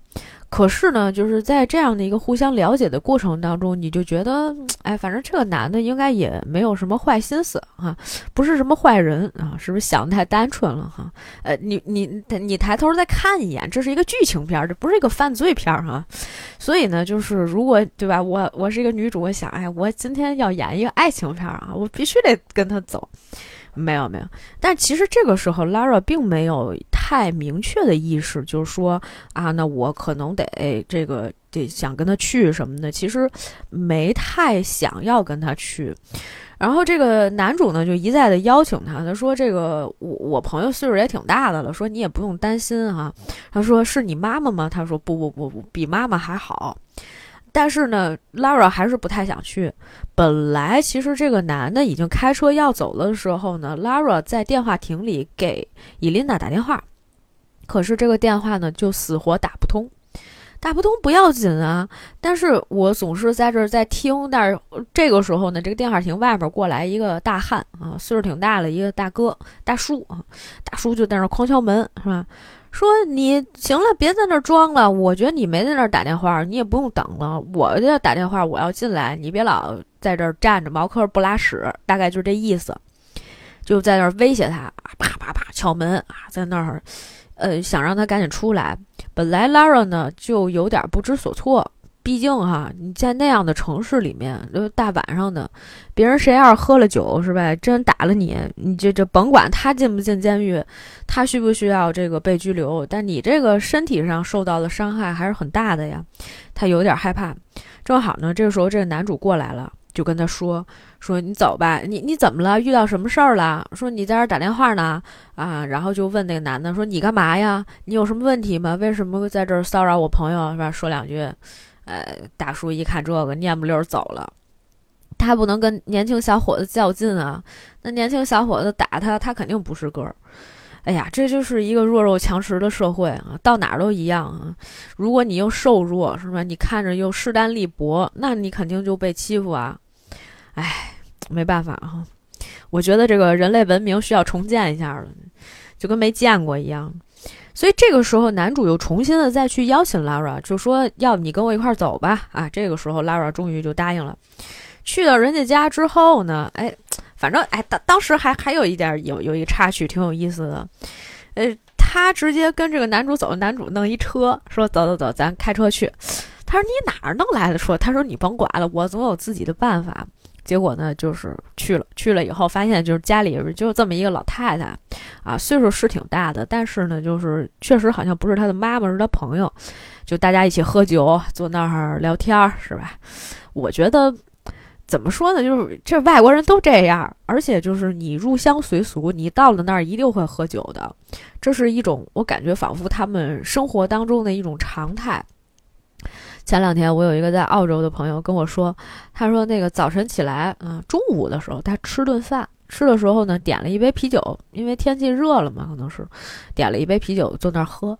可是呢，就是在这样的一个互相了解的过程当中，你就觉得，[TSK] 哎，反正这个男的应该也没有什么坏心思哈，不是什么坏人啊，是不是想的太单纯了哈？呃，你你你抬头再看一眼，这是一个剧情片，这不是一个犯罪片哈。所以呢，就是如果对吧，我我是一个女主，我想，哎，我今天要演一个爱情片啊，我必须得跟他走。没有没有，但其实这个时候，Lara 并没有太明确的意识，就是说啊，那我可能得这个得想跟他去什么的，其实没太想要跟他去。然后这个男主呢就一再的邀请他，他说这个我我朋友岁数也挺大的了，说你也不用担心哈。他说是你妈妈吗？他说不不不不，比妈妈还好。但是呢，Lara 还是不太想去。本来其实这个男的已经开车要走的时候呢，Lara 在电话亭里给伊琳娜打电话，可是这个电话呢就死活打不通。打不通不要紧啊，但是我总是在这儿在听。但是这个时候呢，这个电话亭外面过来一个大汉啊，岁数挺大的一个大哥大叔啊，大叔就在那哐敲门，是吧？说你行了，别在那儿装了。我觉得你没在那儿打电话，你也不用等了。我要打电话，我要进来，你别老在这儿站着，茅坑不拉屎，大概就是这意思。就在那儿威胁他啊，啪啪啪敲门啊，在那儿，呃，想让他赶紧出来。本来 Lara 呢就有点不知所措。毕竟哈，你在那样的城市里面，就大晚上的，别人谁要是喝了酒是吧？真打了你，你这这甭管他进不进监狱，他需不需要这个被拘留，但你这个身体上受到的伤害还是很大的呀。他有点害怕。正好呢，这个时候这个男主过来了，就跟他说说你走吧，你你怎么了？遇到什么事儿了？说你在这儿打电话呢？啊，然后就问那个男的说你干嘛呀？你有什么问题吗？为什么在这儿骚扰我朋友是吧？说两句。呃，大叔一看这个，蔫不溜走了。他不能跟年轻小伙子较劲啊！那年轻小伙子打他，他肯定不是个儿。哎呀，这就是一个弱肉强食的社会啊，到哪儿都一样啊。如果你又瘦弱，是吧？你看着又势单力薄，那你肯定就被欺负啊。哎，没办法啊。我觉得这个人类文明需要重建一下了，就跟没见过一样。所以这个时候，男主又重新的再去邀请 Lara，就说要不你跟我一块儿走吧。啊，这个时候 Lara 终于就答应了。去到人家家之后呢，哎，反正哎，当当时还还有一点有有一插曲挺有意思的，呃，他直接跟这个男主走，男主弄一车，说走走走，咱开车去。他说你哪儿弄来的？车他说你甭管了，我总有自己的办法。结果呢，就是去了，去了以后发现就是家里就这么一个老太太，啊，岁数是挺大的，但是呢，就是确实好像不是他的妈妈，是他朋友，就大家一起喝酒，坐那儿聊天儿，是吧？我觉得怎么说呢，就是这外国人都这样，而且就是你入乡随俗，你到了那儿一定会喝酒的，这是一种我感觉仿佛他们生活当中的一种常态。前两天我有一个在澳洲的朋友跟我说，他说那个早晨起来，嗯，中午的时候他吃顿饭，吃的时候呢点了一杯啤酒，因为天气热了嘛，可能是点了一杯啤酒坐那儿喝。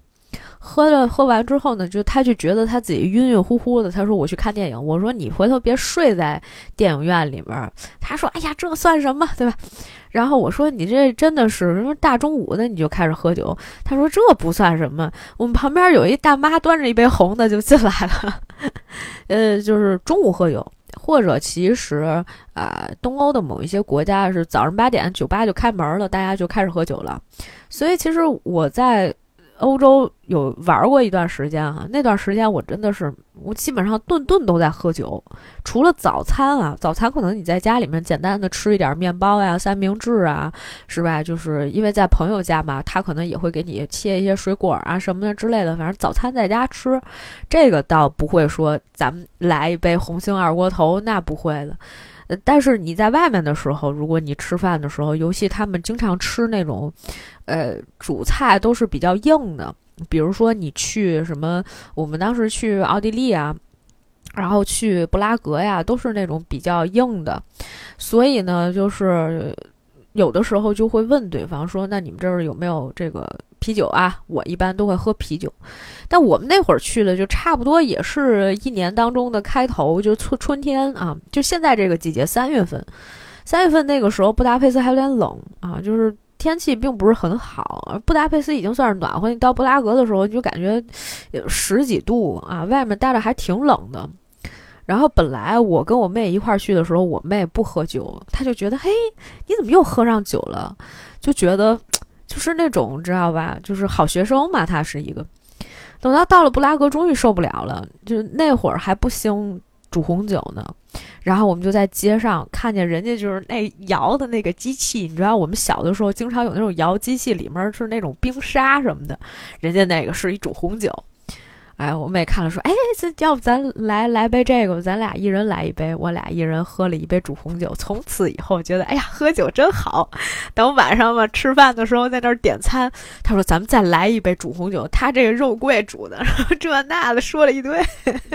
喝了喝完之后呢，就他就觉得他自己晕晕乎乎的。他说：“我去看电影。”我说：“你回头别睡在电影院里面。”他说：“哎呀，这算什么，对吧？”然后我说：“你这真的是什么大中午的你就开始喝酒？”他说：“这不算什么。我们旁边有一大妈端着一杯红的就进来了，[LAUGHS] 呃，就是中午喝酒，或者其实啊，东欧的某一些国家是早上八点酒吧就开门了，大家就开始喝酒了。所以其实我在。欧洲有玩过一段时间啊，那段时间我真的是，我基本上顿顿都在喝酒，除了早餐啊，早餐可能你在家里面简单的吃一点面包呀、三明治啊，是吧？就是因为在朋友家嘛，他可能也会给你切一些水果啊什么的之类的，反正早餐在家吃，这个倒不会说咱们来一杯红星二锅头，那不会的。但是你在外面的时候，如果你吃饭的时候，尤其他们经常吃那种，呃，主菜都是比较硬的。比如说你去什么，我们当时去奥地利啊，然后去布拉格呀，都是那种比较硬的。所以呢，就是有的时候就会问对方说：“那你们这儿有没有这个？”啤酒啊，我一般都会喝啤酒，但我们那会儿去了，就差不多也是一年当中的开头，就春春天啊，就现在这个季节，三月份，三月份那个时候，布达佩斯还有点冷啊，就是天气并不是很好。布达佩斯已经算是暖和，你到布拉格的时候，你就感觉有十几度啊，外面待着还挺冷的。然后本来我跟我妹一块儿去的时候，我妹不喝酒，她就觉得，嘿，你怎么又喝上酒了？就觉得。就是那种知道吧，就是好学生嘛，他是一个。等到到了布拉格，终于受不了了，就那会儿还不兴煮红酒呢。然后我们就在街上看见人家就是那摇的那个机器，你知道，我们小的时候经常有那种摇机器，里面是那种冰沙什么的，人家那个是一煮红酒。哎，我妹看了说，哎，这要不咱来来杯这个，咱俩一人来一杯，我俩一人喝了一杯煮红酒，从此以后觉得，哎呀，喝酒真好。等晚上嘛吃饭的时候在那儿点餐，他说咱们再来一杯煮红酒，他这个肉桂煮的，这那的说了一堆，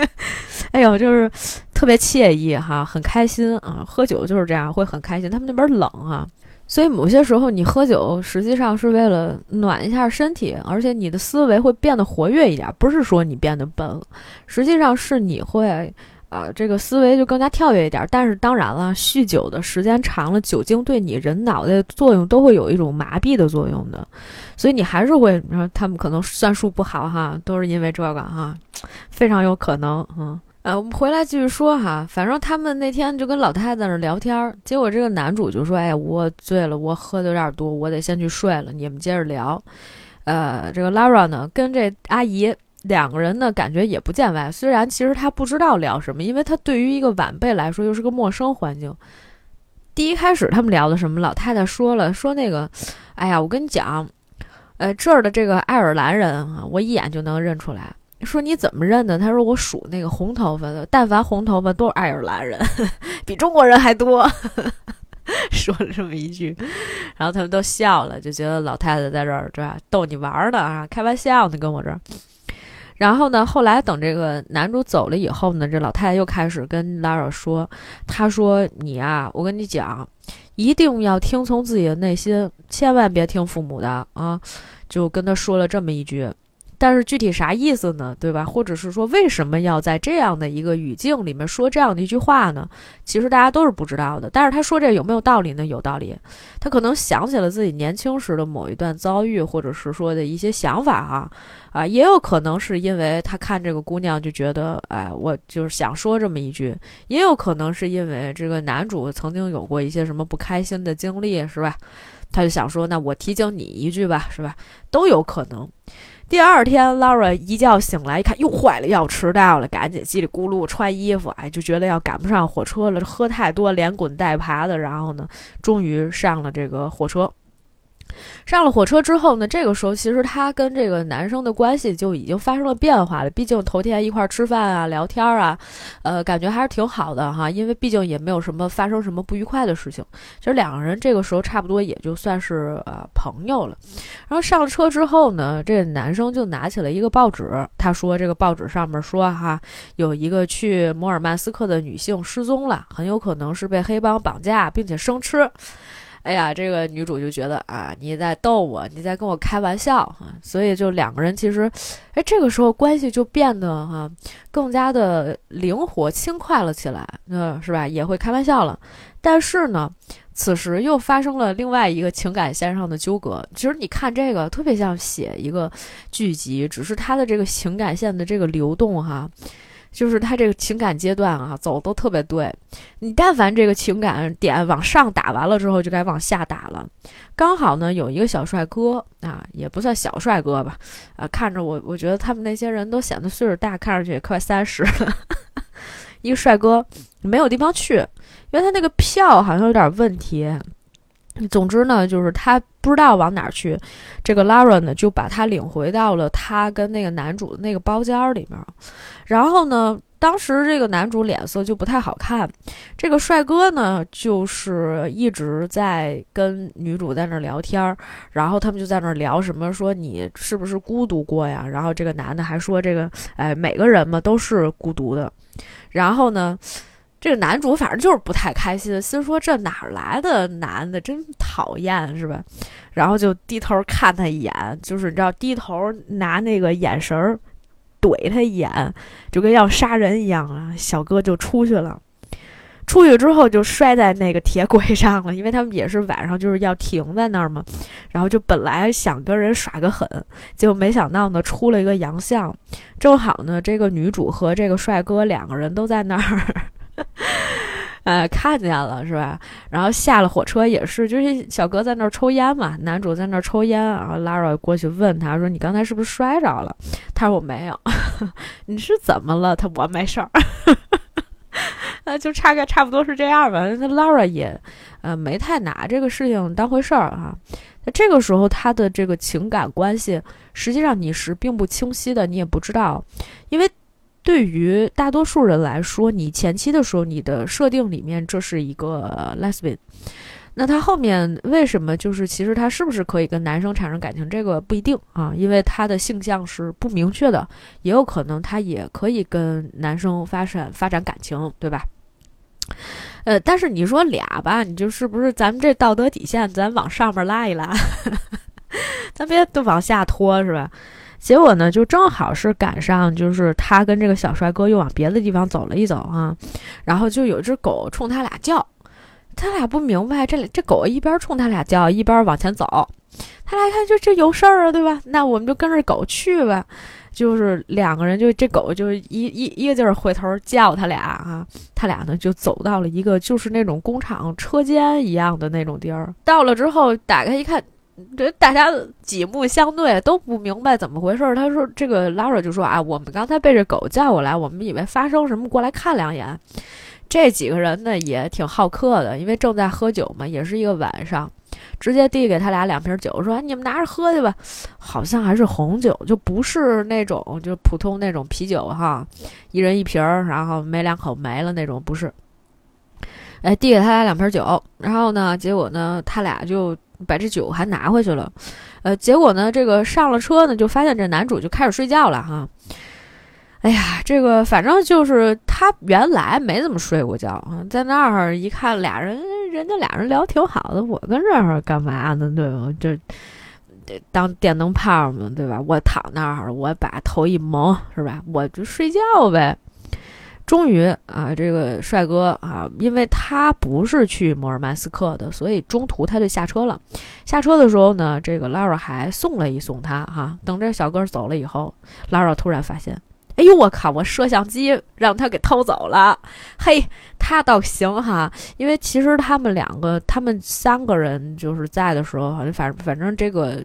[LAUGHS] 哎呦，就是特别惬意哈，很开心啊，喝酒就是这样，会很开心。他们那边冷啊。所以某些时候你喝酒实际上是为了暖一下身体，而且你的思维会变得活跃一点，不是说你变得笨，实际上是你会，啊，这个思维就更加跳跃一点。但是当然了，酗酒的时间长了，酒精对你人脑袋作用都会有一种麻痹的作用的，所以你还是会，你说他们可能算术不好哈，都是因为这个哈，非常有可能，嗯。呃，我们回来继续说哈，反正他们那天就跟老太太在那聊天，结果这个男主就说：“哎，我醉了，我喝的有点多，我得先去睡了，你们接着聊。”呃，这个 Lara 呢，跟这阿姨两个人呢，感觉也不见外。虽然其实他不知道聊什么，因为他对于一个晚辈来说又是个陌生环境。第一开始他们聊的什么？老太太说了，说那个，哎呀，我跟你讲，呃，这儿的这个爱尔兰人啊，我一眼就能认出来。说你怎么认的？他说我数那个红头发的，但凡红头发都是爱尔兰人，[LAUGHS] 比中国人还多。[LAUGHS] 说了这么一句，然后他们都笑了，就觉得老太太在这儿这逗你玩呢啊，开玩笑呢，跟我这儿。然后呢，后来等这个男主走了以后呢，这老太太又开始跟拉尔说：“她说你啊，我跟你讲，一定要听从自己的内心，千万别听父母的啊。”就跟他说了这么一句。但是具体啥意思呢？对吧？或者是说为什么要在这样的一个语境里面说这样的一句话呢？其实大家都是不知道的。但是他说这有没有道理呢？有道理。他可能想起了自己年轻时的某一段遭遇，或者是说的一些想法啊啊，也有可能是因为他看这个姑娘就觉得，哎，我就是想说这么一句。也有可能是因为这个男主曾经有过一些什么不开心的经历，是吧？他就想说，那我提醒你一句吧，是吧？都有可能。第二天，Laura 一觉醒来，一看又坏了，要迟到了，赶紧叽里咕噜穿衣服，哎，就觉得要赶不上火车了。喝太多，连滚带爬的，然后呢，终于上了这个火车。上了火车之后呢，这个时候其实他跟这个男生的关系就已经发生了变化了。毕竟头天一块吃饭啊、聊天啊，呃，感觉还是挺好的哈。因为毕竟也没有什么发生什么不愉快的事情。其实两个人这个时候差不多也就算是呃朋友了。然后上车之后呢，这男生就拿起了一个报纸，他说这个报纸上面说哈，有一个去摩尔曼斯克的女性失踪了，很有可能是被黑帮绑架，并且生吃。哎呀，这个女主就觉得啊，你在逗我，你在跟我开玩笑哈，所以就两个人其实，哎，这个时候关系就变得哈更加的灵活轻快了起来，嗯，是吧？也会开玩笑了。但是呢，此时又发生了另外一个情感线上的纠葛。其实你看这个特别像写一个剧集，只是它的这个情感线的这个流动哈。就是他这个情感阶段啊，走都特别对。你但凡这个情感点往上打完了之后，就该往下打了。刚好呢，有一个小帅哥啊，也不算小帅哥吧，啊，看着我，我觉得他们那些人都显得岁数大，看上去也快三十了。[LAUGHS] 一个帅哥没有地方去，因为他那个票好像有点问题。总之呢，就是他不知道往哪儿去，这个 Lara 呢就把他领回到了他跟那个男主的那个包间里面。然后呢，当时这个男主脸色就不太好看，这个帅哥呢就是一直在跟女主在那儿聊天儿，然后他们就在那儿聊什么，说你是不是孤独过呀？然后这个男的还说这个，哎，每个人嘛都是孤独的。然后呢？这个男主反正就是不太开心，心说这哪来的男的，真讨厌，是吧？然后就低头看他一眼，就是你知道，低头拿那个眼神儿怼他一眼，就跟要杀人一样啊！小哥就出去了，出去之后就摔在那个铁轨上了，因为他们也是晚上就是要停在那儿嘛。然后就本来想跟人耍个狠，结果没想到呢出了一个洋相，正好呢这个女主和这个帅哥两个人都在那儿。呃，看见了是吧？然后下了火车也是，就是小哥在那儿抽烟嘛，男主在那儿抽烟，然后 Lara 过去问他说：“你刚才是不是摔着了？”他说：“我没有。”你是怎么了？他我没事儿。那，就大概差不多是这样吧。那 Lara 也，呃，没太拿这个事情当回事儿啊。那这个时候，他的这个情感关系，实际上你是并不清晰的，你也不知道，因为对于大多数人来说，你前期的时候，你的设定里面这是一个 lesbian。那他后面为什么就是其实他是不是可以跟男生产生感情？这个不一定啊，因为他的性向是不明确的，也有可能他也可以跟男生发展发展感情，对吧？呃，但是你说俩吧，你就是不是咱们这道德底线，咱往上面拉一拉，[LAUGHS] 咱别都往下拖，是吧？结果呢，就正好是赶上，就是他跟这个小帅哥又往别的地方走了一走啊，然后就有一只狗冲他俩叫。他俩不明白，这这狗一边冲他俩叫，一边往前走。他俩一看，就这有事儿啊，对吧？那我们就跟着狗去吧。就是两个人，就这狗就一一一个劲儿回头叫他俩啊。他俩呢就走到了一个就是那种工厂车间一样的那种地儿。到了之后，打开一看，这大家几目相对，都不明白怎么回事。他说：“这个拉瑞就说啊，我们刚才被这狗叫过来，我们以为发生什么，过来看两眼。”这几个人呢也挺好客的，因为正在喝酒嘛，也是一个晚上，直接递给他俩两瓶酒，说：“你们拿着喝去吧。”好像还是红酒，就不是那种就普通那种啤酒哈，一人一瓶儿，然后没两口没了那种，不是。哎，递给他俩两瓶酒，然后呢，结果呢，他俩就把这酒还拿回去了。呃，结果呢，这个上了车呢，就发现这男主就开始睡觉了哈。哎呀，这个反正就是他原来没怎么睡过觉啊，在那儿一看俩人，人家俩人聊挺好的，我跟这儿干嘛呢？对吧？这当电灯泡嘛，对吧？我躺那儿，我把头一蒙，是吧？我就睡觉呗。终于啊，这个帅哥啊，因为他不是去摩尔曼斯克的，所以中途他就下车了。下车的时候呢，这个 Lara 还送了一送他哈。等这小哥走了以后拉尔突然发现。哎呦我靠！我摄像机让他给偷走了，嘿，他倒行哈，因为其实他们两个，他们三个人就是在的时候，好像反反正这个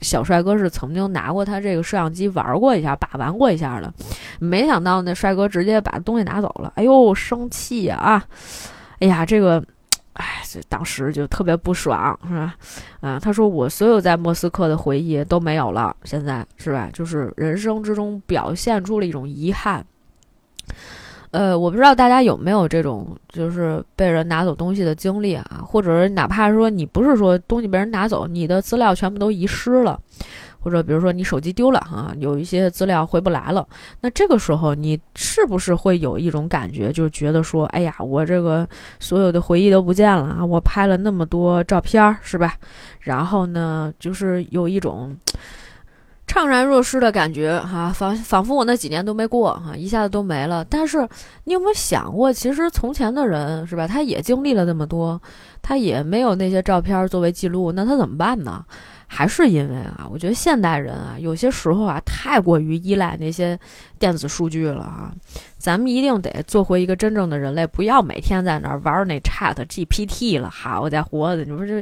小帅哥是曾经拿过他这个摄像机玩过一下，把玩过一下的，没想到那帅哥直接把东西拿走了，哎呦，生气啊！哎呀，这个。哎，这当时就特别不爽，是吧？啊，他说我所有在莫斯科的回忆都没有了，现在是吧？就是人生之中表现出了一种遗憾。呃，我不知道大家有没有这种就是被人拿走东西的经历啊，或者哪怕说你不是说东西被人拿走，你的资料全部都遗失了。或者比如说你手机丢了啊，有一些资料回不来了，那这个时候你是不是会有一种感觉，就觉得说，哎呀，我这个所有的回忆都不见了啊，我拍了那么多照片，是吧？然后呢，就是有一种怅然若失的感觉哈，仿仿佛我那几年都没过哈，一下子都没了。但是你有没有想过，其实从前的人是吧，他也经历了那么多，他也没有那些照片作为记录，那他怎么办呢？还是因为啊，我觉得现代人啊，有些时候啊，太过于依赖那些电子数据了啊。咱们一定得做回一个真正的人类，不要每天在那儿玩那 Chat GPT 了。好家伙的，你说这，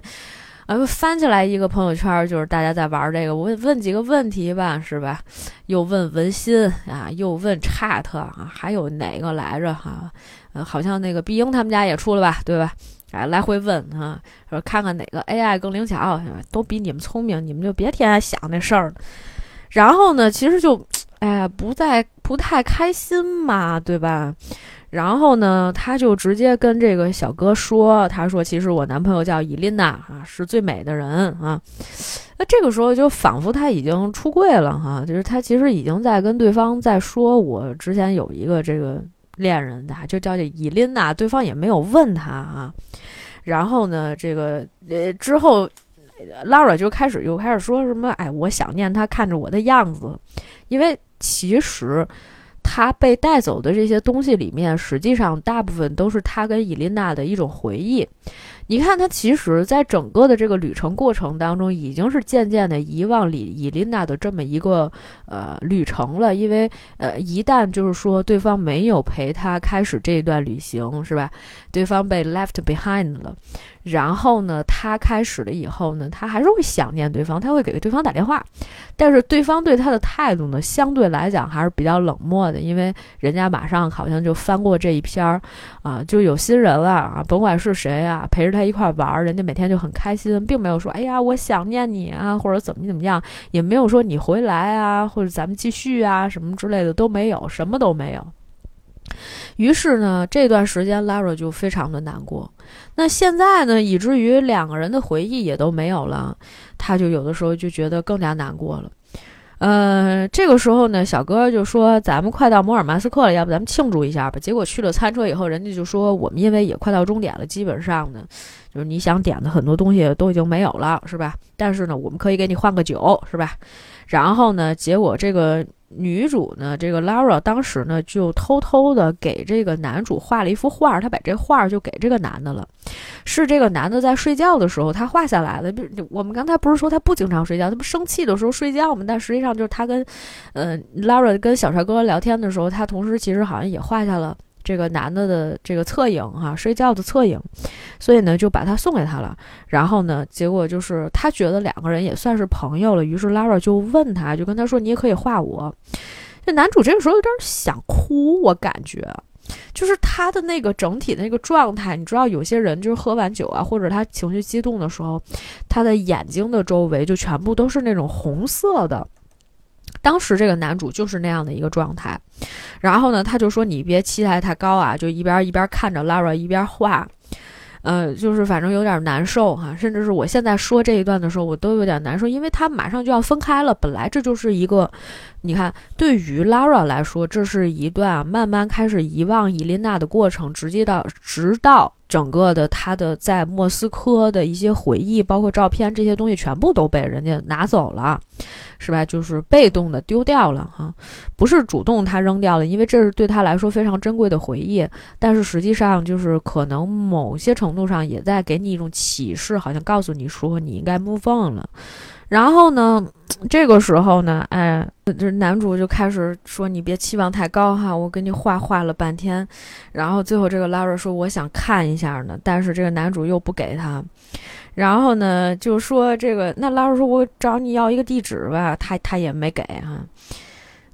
呃，翻起来一个朋友圈，就是大家在玩这个，我问问几个问题吧，是吧？又问文心啊，又问 Chat 啊，还有哪个来着哈？呃，好像那个碧英他们家也出了吧，对吧？哎，来回问哈，说看看哪个 AI 更灵巧，都比你们聪明，你们就别天天想那事儿。然后呢，其实就，哎，不再不太开心嘛，对吧？然后呢，他就直接跟这个小哥说，他说：“其实我男朋友叫伊琳娜啊，是最美的人啊。”那这个时候就仿佛他已经出柜了哈，就是他其实已经在跟对方在说，我之前有一个这个。恋人的就叫这伊琳娜，对方也没有问他啊。然后呢，这个呃之后，Laura 就开始又开始说什么？哎，我想念他看着我的样子，因为其实他被带走的这些东西里面，实际上大部分都是他跟伊琳娜的一种回忆。你看他其实，在整个的这个旅程过程当中，已经是渐渐的遗忘李伊琳娜的这么一个呃旅程了。因为呃，一旦就是说对方没有陪他开始这一段旅行，是吧？对方被 left behind 了。然后呢，他开始了以后呢，他还是会想念对方，他会给对方打电话，但是对方对他的态度呢，相对来讲还是比较冷漠的，因为人家马上好像就翻过这一篇儿，啊，就有新人了啊，甭管是谁啊，陪他一块玩儿，人家每天就很开心，并没有说，哎呀，我想念你啊，或者怎么怎么样，也没有说你回来啊，或者咱们继续啊，什么之类的都没有，什么都没有。于是呢，这段时间 Lara 就非常的难过。那现在呢，以至于两个人的回忆也都没有了，他就有的时候就觉得更加难过了。呃，这个时候呢，小哥就说：“咱们快到摩尔曼斯克了，要不咱们庆祝一下吧？”结果去了餐车以后，人家就说：“我们因为也快到终点了，基本上呢，就是你想点的很多东西都已经没有了，是吧？但是呢，我们可以给你换个酒，是吧？然后呢，结果这个。”女主呢，这个 Laura 当时呢就偷偷的给这个男主画了一幅画，她把这画就给这个男的了。是这个男的在睡觉的时候他画下来的。我们刚才不是说他不经常睡觉，他不生气的时候睡觉吗？但实际上就是他跟，呃 Laura 跟小帅哥聊天的时候，他同时其实好像也画下了。这个男的的这个侧影哈，睡觉的侧影，所以呢就把他送给他了。然后呢，结果就是他觉得两个人也算是朋友了，于是 Lara 就问他，就跟他说：“你也可以画我。”这男主这个时候有点想哭，我感觉就是他的那个整体的那个状态，你知道，有些人就是喝完酒啊，或者他情绪激动的时候，他的眼睛的周围就全部都是那种红色的。当时这个男主就是那样的一个状态，然后呢，他就说你别期待太高啊，就一边一边看着 Lara 一边画，呃，就是反正有点难受哈，甚至是我现在说这一段的时候，我都有点难受，因为他马上就要分开了，本来这就是一个，你看，对于 Lara 来说，这是一段慢慢开始遗忘伊琳娜的过程，直接到直到。整个的他的在莫斯科的一些回忆，包括照片这些东西，全部都被人家拿走了，是吧？就是被动的丢掉了哈，不是主动他扔掉了，因为这是对他来说非常珍贵的回忆。但是实际上就是可能某些程度上也在给你一种启示，好像告诉你说你应该 move on 了。然后呢，[TSK] 这个时候呢，哎，这男主就开始说：“你别期望太高哈，我给你画画了半天。”然后最后这个 Lara 说：“我想看一下呢。”但是这个男主又不给他。然后呢，就说这个那 Lara 说：“我找你要一个地址吧。”他他也没给哈。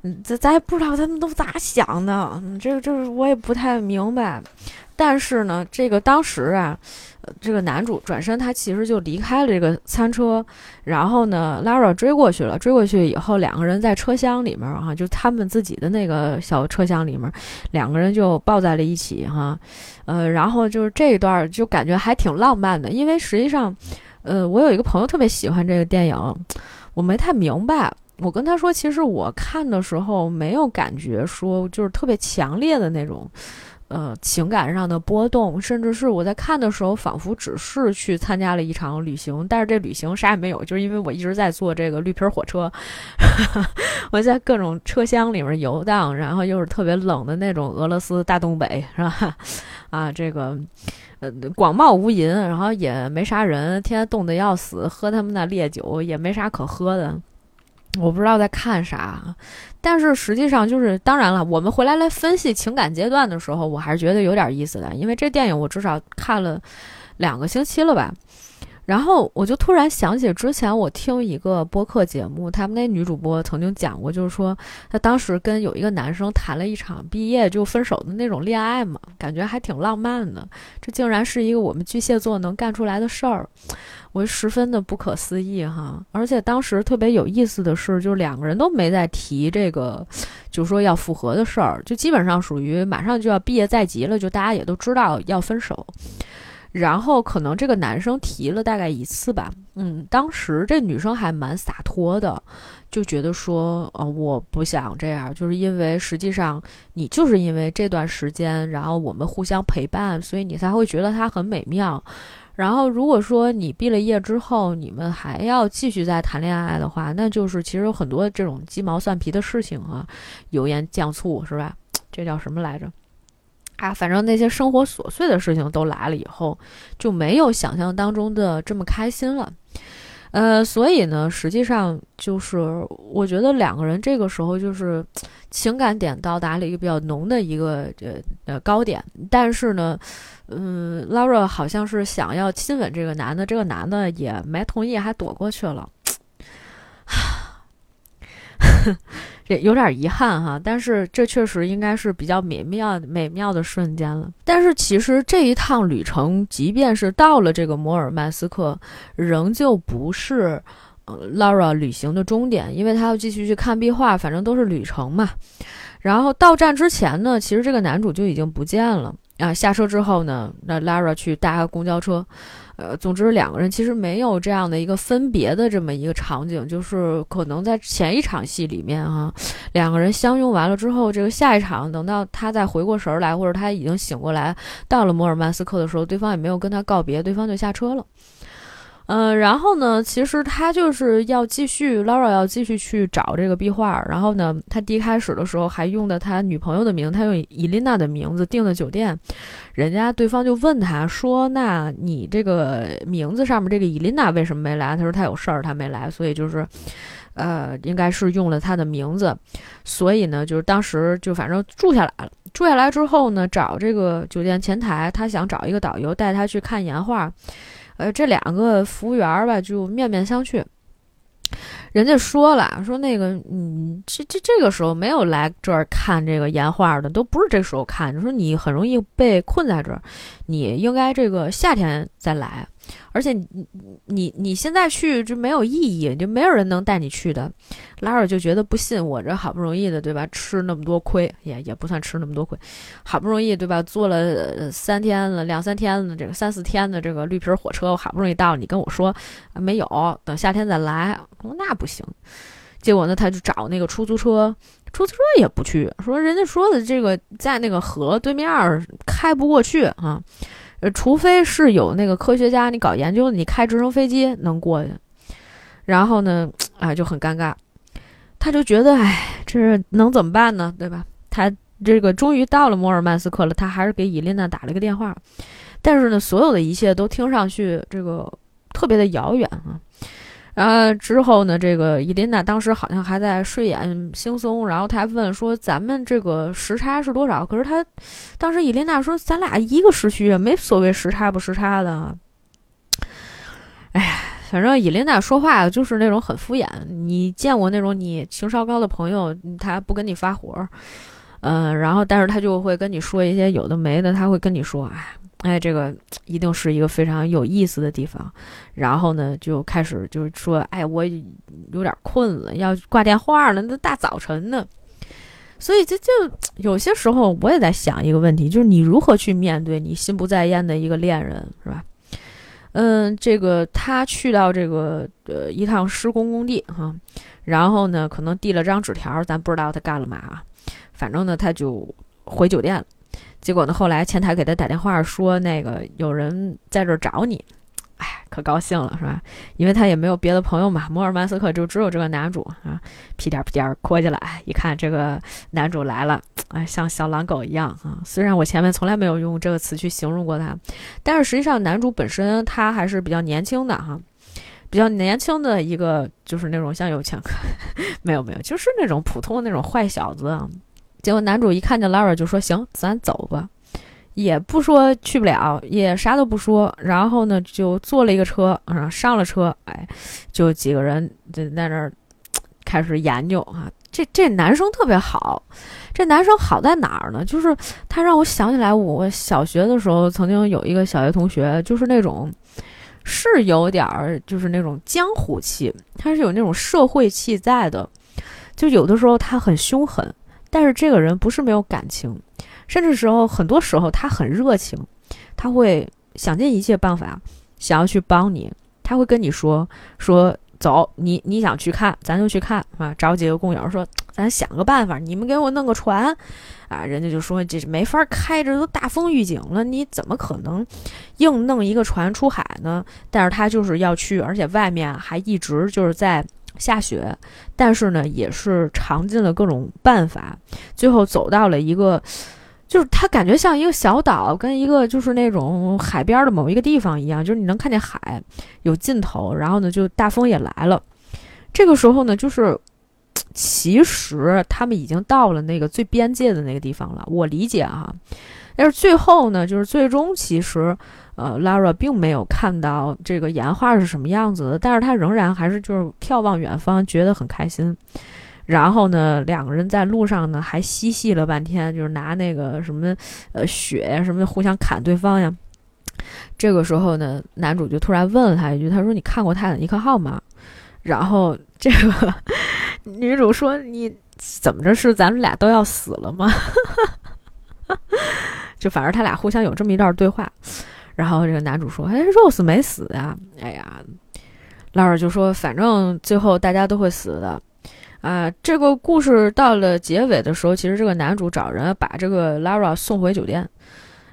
嗯，咱咱也不知道他们都咋想的。嗯，这这我也不太明白。但是呢，这个当时啊。这个男主转身，他其实就离开了这个餐车，然后呢，Lara 追过去了。追过去以后，两个人在车厢里面哈，就他们自己的那个小车厢里面，两个人就抱在了一起哈。呃，然后就是这一段就感觉还挺浪漫的，因为实际上，呃，我有一个朋友特别喜欢这个电影，我没太明白。我跟他说，其实我看的时候没有感觉说就是特别强烈的那种。呃，情感上的波动，甚至是我在看的时候，仿佛只是去参加了一场旅行，但是这旅行啥也没有，就是因为我一直在坐这个绿皮火车，[LAUGHS] 我在各种车厢里面游荡，然后又是特别冷的那种俄罗斯大东北，是吧？[LAUGHS] 啊，这个呃广袤无垠，然后也没啥人，天天冻得要死，喝他们那烈酒也没啥可喝的。我不知道在看啥，但是实际上就是，当然了，我们回来来分析情感阶段的时候，我还是觉得有点意思的，因为这电影我至少看了两个星期了吧。然后我就突然想起之前我听一个播客节目，他们那女主播曾经讲过，就是说她当时跟有一个男生谈了一场毕业就分手的那种恋爱嘛，感觉还挺浪漫的。这竟然是一个我们巨蟹座能干出来的事儿，我十分的不可思议哈。而且当时特别有意思的是，就是两个人都没在提这个，就说要复合的事儿，就基本上属于马上就要毕业在即了，就大家也都知道要分手。然后可能这个男生提了大概一次吧，嗯，当时这女生还蛮洒脱的，就觉得说，呃，我不想这样，就是因为实际上你就是因为这段时间，然后我们互相陪伴，所以你才会觉得它很美妙。然后如果说你毕了业之后，你们还要继续再谈恋爱的话，那就是其实有很多这种鸡毛蒜皮的事情啊，油盐酱醋是吧？这叫什么来着？啊，反正那些生活琐碎的事情都来了以后，就没有想象当中的这么开心了。呃，所以呢，实际上就是我觉得两个人这个时候就是情感点到达了一个比较浓的一个呃呃高点，但是呢，嗯，Laura 好像是想要亲吻这个男的，这个男的也没同意，还躲过去了。[SIGHS] 这有点遗憾哈，但是这确实应该是比较美妙美妙的瞬间了。但是其实这一趟旅程，即便是到了这个摩尔曼斯克，仍旧不是呃 Laura 旅行的终点，因为他要继续去看壁画，反正都是旅程嘛。然后到站之前呢，其实这个男主就已经不见了啊。下车之后呢，那 Laura 去搭公交车。呃，总之两个人其实没有这样的一个分别的这么一个场景，就是可能在前一场戏里面啊，两个人相拥完了之后，这个下一场等到他再回过神来，或者他已经醒过来，到了摩尔曼斯克的时候，对方也没有跟他告别，对方就下车了。嗯，然后呢，其实他就是要继续，Laura 要继续去找这个壁画。然后呢，他第一开始的时候还用的他女朋友的名，他用伊琳娜的名字订的酒店。人家对方就问他说：“那你这个名字上面这个伊琳娜为什么没来？”他说他有事儿，他没来。所以就是，呃，应该是用了他的名字。所以呢，就是当时就反正住下来了。住下来之后呢，找这个酒店前台，他想找一个导游带他去看岩画。呃，这两个服务员儿吧，就面面相觑。人家说了，说那个，嗯，这这这个时候没有来这儿看这个岩画的，都不是这时候看。你说你很容易被困在这儿，你应该这个夏天再来。而且你你你现在去就没有意义，就没有人能带你去的。拉尔就觉得不信，我这好不容易的，对吧？吃那么多亏，也也不算吃那么多亏，好不容易，对吧？坐了三天了，两三天了，这个三四天的这个绿皮火车，我好不容易到，你跟我说没有，等夏天再来，那不行。结果呢，他就找那个出租车，出租车也不去，说人家说的这个在那个河对面开不过去啊。呃，除非是有那个科学家，你搞研究，你开直升飞机能过去。然后呢，啊，就很尴尬。他就觉得，哎，这能怎么办呢？对吧？他这个终于到了摩尔曼斯克了，他还是给伊琳娜打了个电话。但是呢，所有的一切都听上去这个特别的遥远啊。然后之后呢，这个伊琳娜当时好像还在睡眼惺忪，然后他还问说：“咱们这个时差是多少？”可是他当时伊琳娜说：“咱俩一个时区，没所谓时差不时差的。”哎呀，反正伊琳娜说话就是那种很敷衍。你见过那种你情商高的朋友，他不跟你发火，嗯，然后但是他就会跟你说一些有的没的，他会跟你说：“哎。”哎，这个一定是一个非常有意思的地方。然后呢，就开始就是说，哎，我有点困了，要挂电话了，那大早晨的。所以这就有些时候我也在想一个问题，就是你如何去面对你心不在焉的一个恋人，是吧？嗯，这个他去到这个呃一趟施工工地哈，然后呢，可能递了张纸条，咱不知道他干了嘛啊。反正呢，他就回酒店了。结果呢？后来前台给他打电话说，那个有人在这儿找你，哎，可高兴了，是吧？因为他也没有别的朋友嘛，摩尔曼斯克就只有这个男主啊，屁颠屁颠过去了。一看这个男主来了，哎，像小狼狗一样啊。虽然我前面从来没有用这个词去形容过他，但是实际上男主本身他还是比较年轻的哈，比较年轻的一个，就是那种像有钱，[LAUGHS] 没有没有，就是那种普通的那种坏小子。结果男主一看见 Lara 就说：“行，咱走吧，也不说去不了，也啥都不说。然后呢，就坐了一个车，啊，上了车，哎，就几个人就在那儿开始研究啊。这这男生特别好，这男生好在哪儿呢？就是他让我想起来，我小学的时候曾经有一个小学同学，就是那种是有点儿就是那种江湖气，他是有那种社会气在的，就有的时候他很凶狠。”但是这个人不是没有感情，甚至时候很多时候他很热情，他会想尽一切办法想要去帮你。他会跟你说说走，你你想去看，咱就去看啊！找几个工友说，咱想个办法，你们给我弄个船啊！人家就说这是没法开，这都大风预警了，你怎么可能硬弄一个船出海呢？但是他就是要去，而且外面还一直就是在。下雪，但是呢，也是尝尽了各种办法，最后走到了一个就是它感觉像一个小岛，跟一个就是那种海边的某一个地方一样，就是你能看见海有尽头，然后呢，就大风也来了。这个时候呢，就是其实他们已经到了那个最边界的那个地方了。我理解啊，但是最后呢，就是最终其实。呃，Lara 并没有看到这个岩画是什么样子的，但是他仍然还是就是眺望远方，觉得很开心。然后呢，两个人在路上呢还嬉戏了半天，就是拿那个什么呃雪呀什么的互相砍对方呀。这个时候呢，男主就突然问了他一句，他说：“你看过《泰坦尼克号》吗？”然后这个 [LAUGHS] 女主说：“你怎么着是咱们俩都要死了吗？” [LAUGHS] 就反正他俩互相有这么一段对话。然后这个男主说：“哎，Rose 没死呀！哎呀，拉尔就说：反正最后大家都会死的。啊，这个故事到了结尾的时候，其实这个男主找人把这个 Lara 送回酒店。”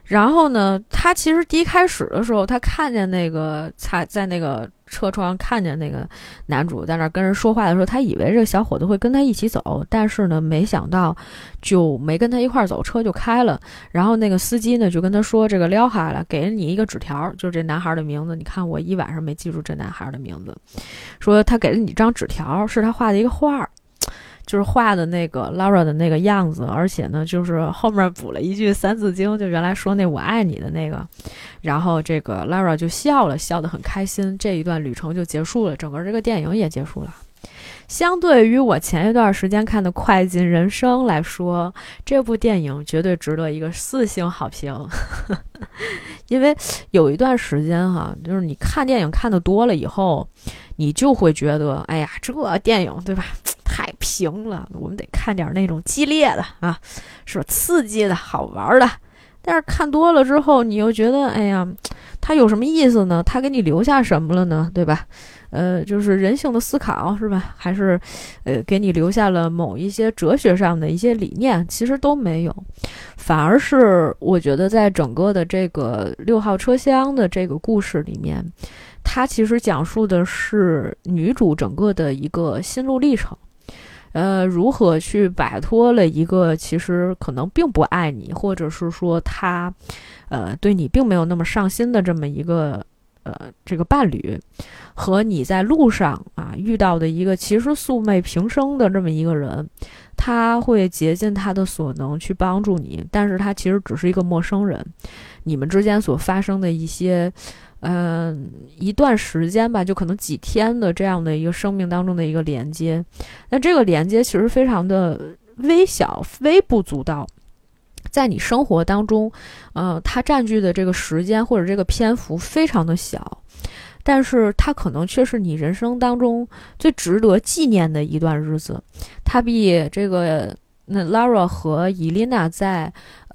然后呢，他其实第一开始的时候，他看见那个在在那个车窗看见那个男主在那跟人说话的时候，他以为这个小伙子会跟他一起走，但是呢，没想到就没跟他一块走，车就开了。然后那个司机呢就跟他说：“这个撩哈了，给了你一个纸条，就是这男孩的名字。你看我一晚上没记住这男孩的名字，说他给了你张纸条，是他画的一个画儿。”就是画的那个 Laura 的那个样子，而且呢，就是后面补了一句《三字经》，就原来说那“我爱你”的那个，然后这个 Laura 就笑了，笑得很开心。这一段旅程就结束了，整个这个电影也结束了。相对于我前一段时间看的《快进人生》来说，这部电影绝对值得一个四星好评。[LAUGHS] 因为有一段时间哈，就是你看电影看的多了以后，你就会觉得，哎呀，这电影对吧？太平了，我们得看点那种激烈的啊，是吧？刺激的好玩的。但是看多了之后，你又觉得，哎呀，它有什么意思呢？它给你留下什么了呢？对吧？呃，就是人性的思考，是吧？还是，呃，给你留下了某一些哲学上的一些理念？其实都没有，反而是我觉得，在整个的这个六号车厢的这个故事里面，它其实讲述的是女主整个的一个心路历程。呃，如何去摆脱了一个其实可能并不爱你，或者是说他，呃，对你并没有那么上心的这么一个呃这个伴侣，和你在路上啊遇到的一个其实素昧平生的这么一个人，他会竭尽他的所能去帮助你，但是他其实只是一个陌生人，你们之间所发生的一些。嗯，一段时间吧，就可能几天的这样的一个生命当中的一个连接，那这个连接其实非常的微小、微不足道，在你生活当中，呃，它占据的这个时间或者这个篇幅非常的小，但是它可能却是你人生当中最值得纪念的一段日子。它比这个那 Lara 和伊琳娜在。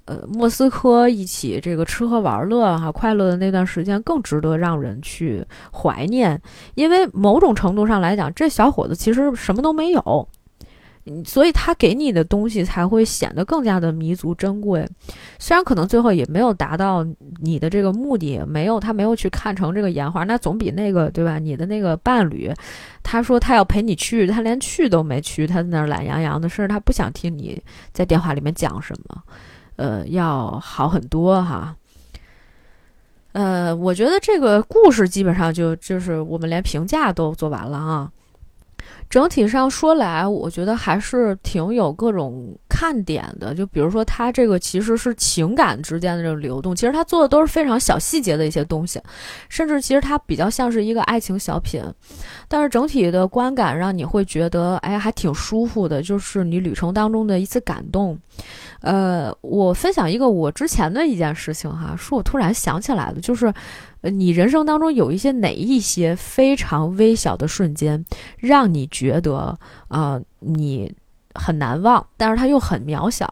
呃，莫斯科一起这个吃喝玩乐哈，快乐的那段时间更值得让人去怀念，因为某种程度上来讲，这小伙子其实什么都没有，所以他给你的东西才会显得更加的弥足珍贵。虽然可能最后也没有达到你的这个目的，没有他没有去看成这个岩画，那总比那个对吧？你的那个伴侣，他说他要陪你去，他连去都没去，他在那儿懒洋洋的，甚至他不想听你在电话里面讲什么。呃，要好很多哈。呃，我觉得这个故事基本上就就是我们连评价都做完了啊。整体上说来，我觉得还是挺有各种看点的。就比如说，它这个其实是情感之间的这种流动，其实它做的都是非常小细节的一些东西，甚至其实它比较像是一个爱情小品。但是整体的观感让你会觉得，哎，还挺舒服的，就是你旅程当中的一次感动。呃，我分享一个我之前的一件事情哈，是我突然想起来的，就是，呃，你人生当中有一些哪一些非常微小的瞬间，让你觉得啊，你很难忘，但是它又很渺小。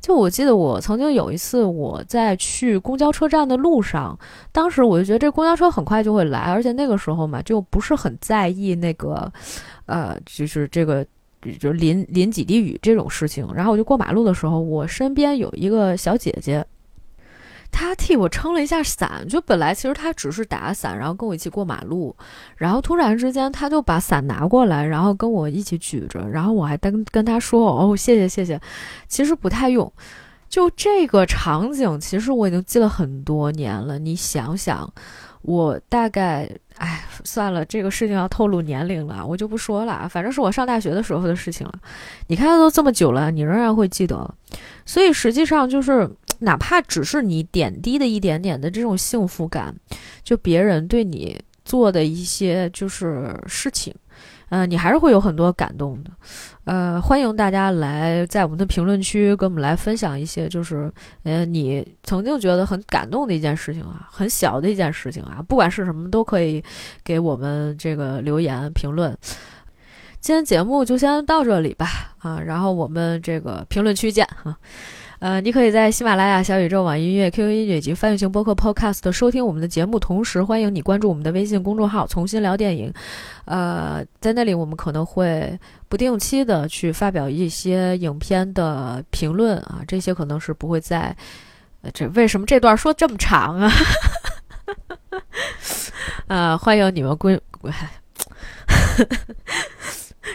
就我记得我曾经有一次我在去公交车站的路上，当时我就觉得这公交车很快就会来，而且那个时候嘛，就不是很在意那个，呃，就是这个。就淋淋几滴雨这种事情，然后我就过马路的时候，我身边有一个小姐姐，他替我撑了一下伞。就本来其实他只是打伞，然后跟我一起过马路，然后突然之间他就把伞拿过来，然后跟我一起举着，然后我还跟跟他说：“哦，谢谢谢谢。”其实不太用，就这个场景，其实我已经记了很多年了。你想想，我大概，哎，算了，这个事情要透露年龄了，我就不说了。反正是我上大学的时候的事情了。你看都这么久了，你仍然会记得。所以实际上就是，哪怕只是你点滴的一点点的这种幸福感，就别人对你做的一些就是事情。嗯，你还是会有很多感动的，呃，欢迎大家来在我们的评论区跟我们来分享一些，就是，呃，你曾经觉得很感动的一件事情啊，很小的一件事情啊，不管是什么都可以给我们这个留言评论。今天节目就先到这里吧，啊，然后我们这个评论区见哈。呃，你可以在喜马拉雅、小宇宙、网易音乐、QQ 音乐以及泛用型播客 Podcast 收听我们的节目，同时欢迎你关注我们的微信公众号“重新聊电影”。呃，在那里我们可能会不定期的去发表一些影片的评论啊，这些可能是不会在……这为什么这段说这么长啊？[LAUGHS] 呃，欢迎你们归，[LAUGHS]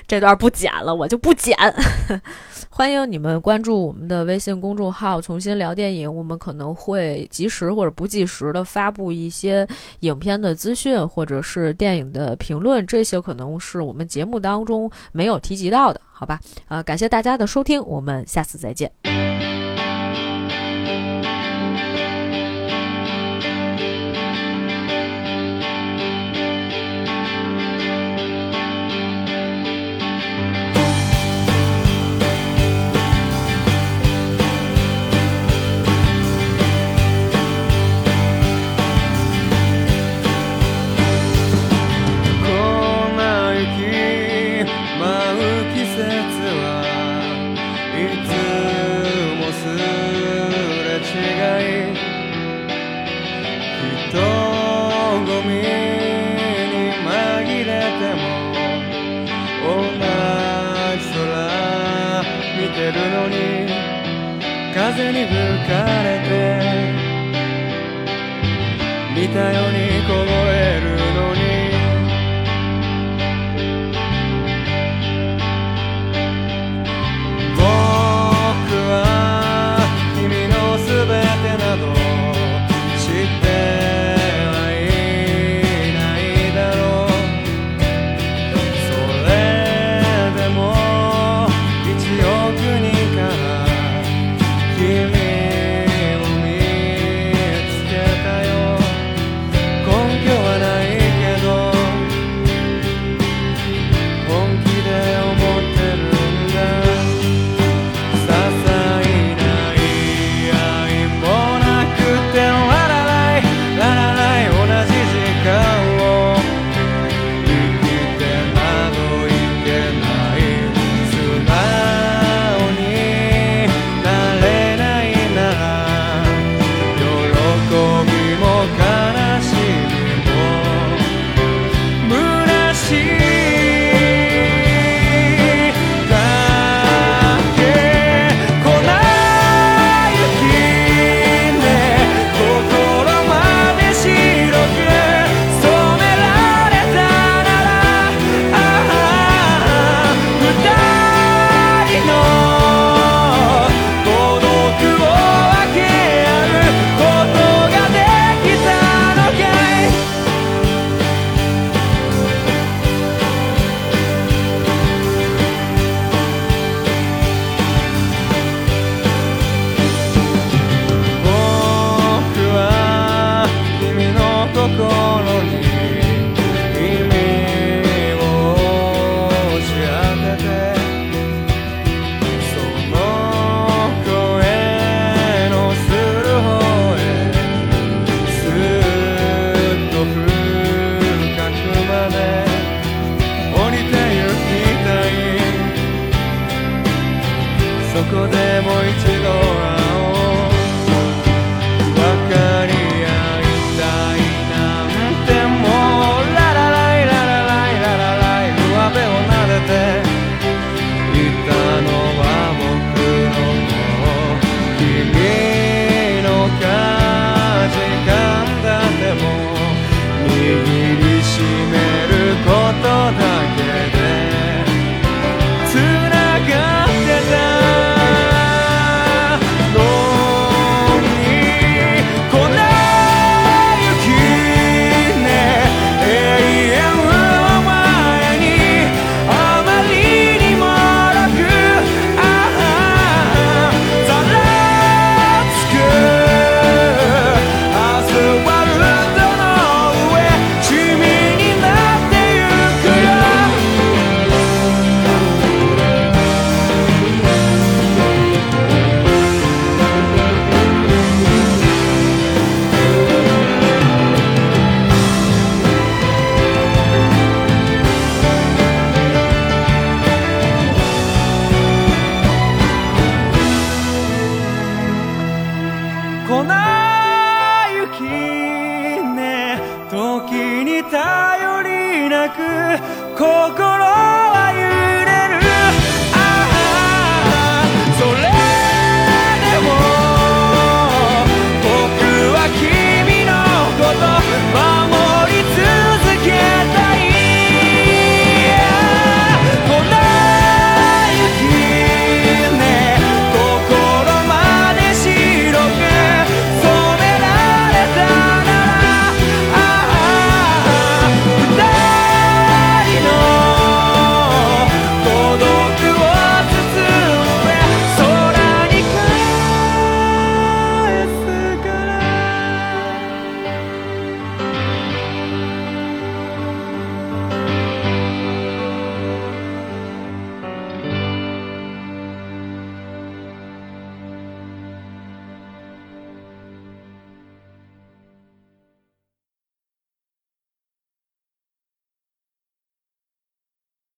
这段不剪了，我就不剪。欢迎你们关注我们的微信公众号“重新聊电影”，我们可能会及时或者不及时的发布一些影片的资讯，或者是电影的评论，这些可能是我们节目当中没有提及到的，好吧？呃，感谢大家的收听，我们下次再见。風に吹かれて見たように凍える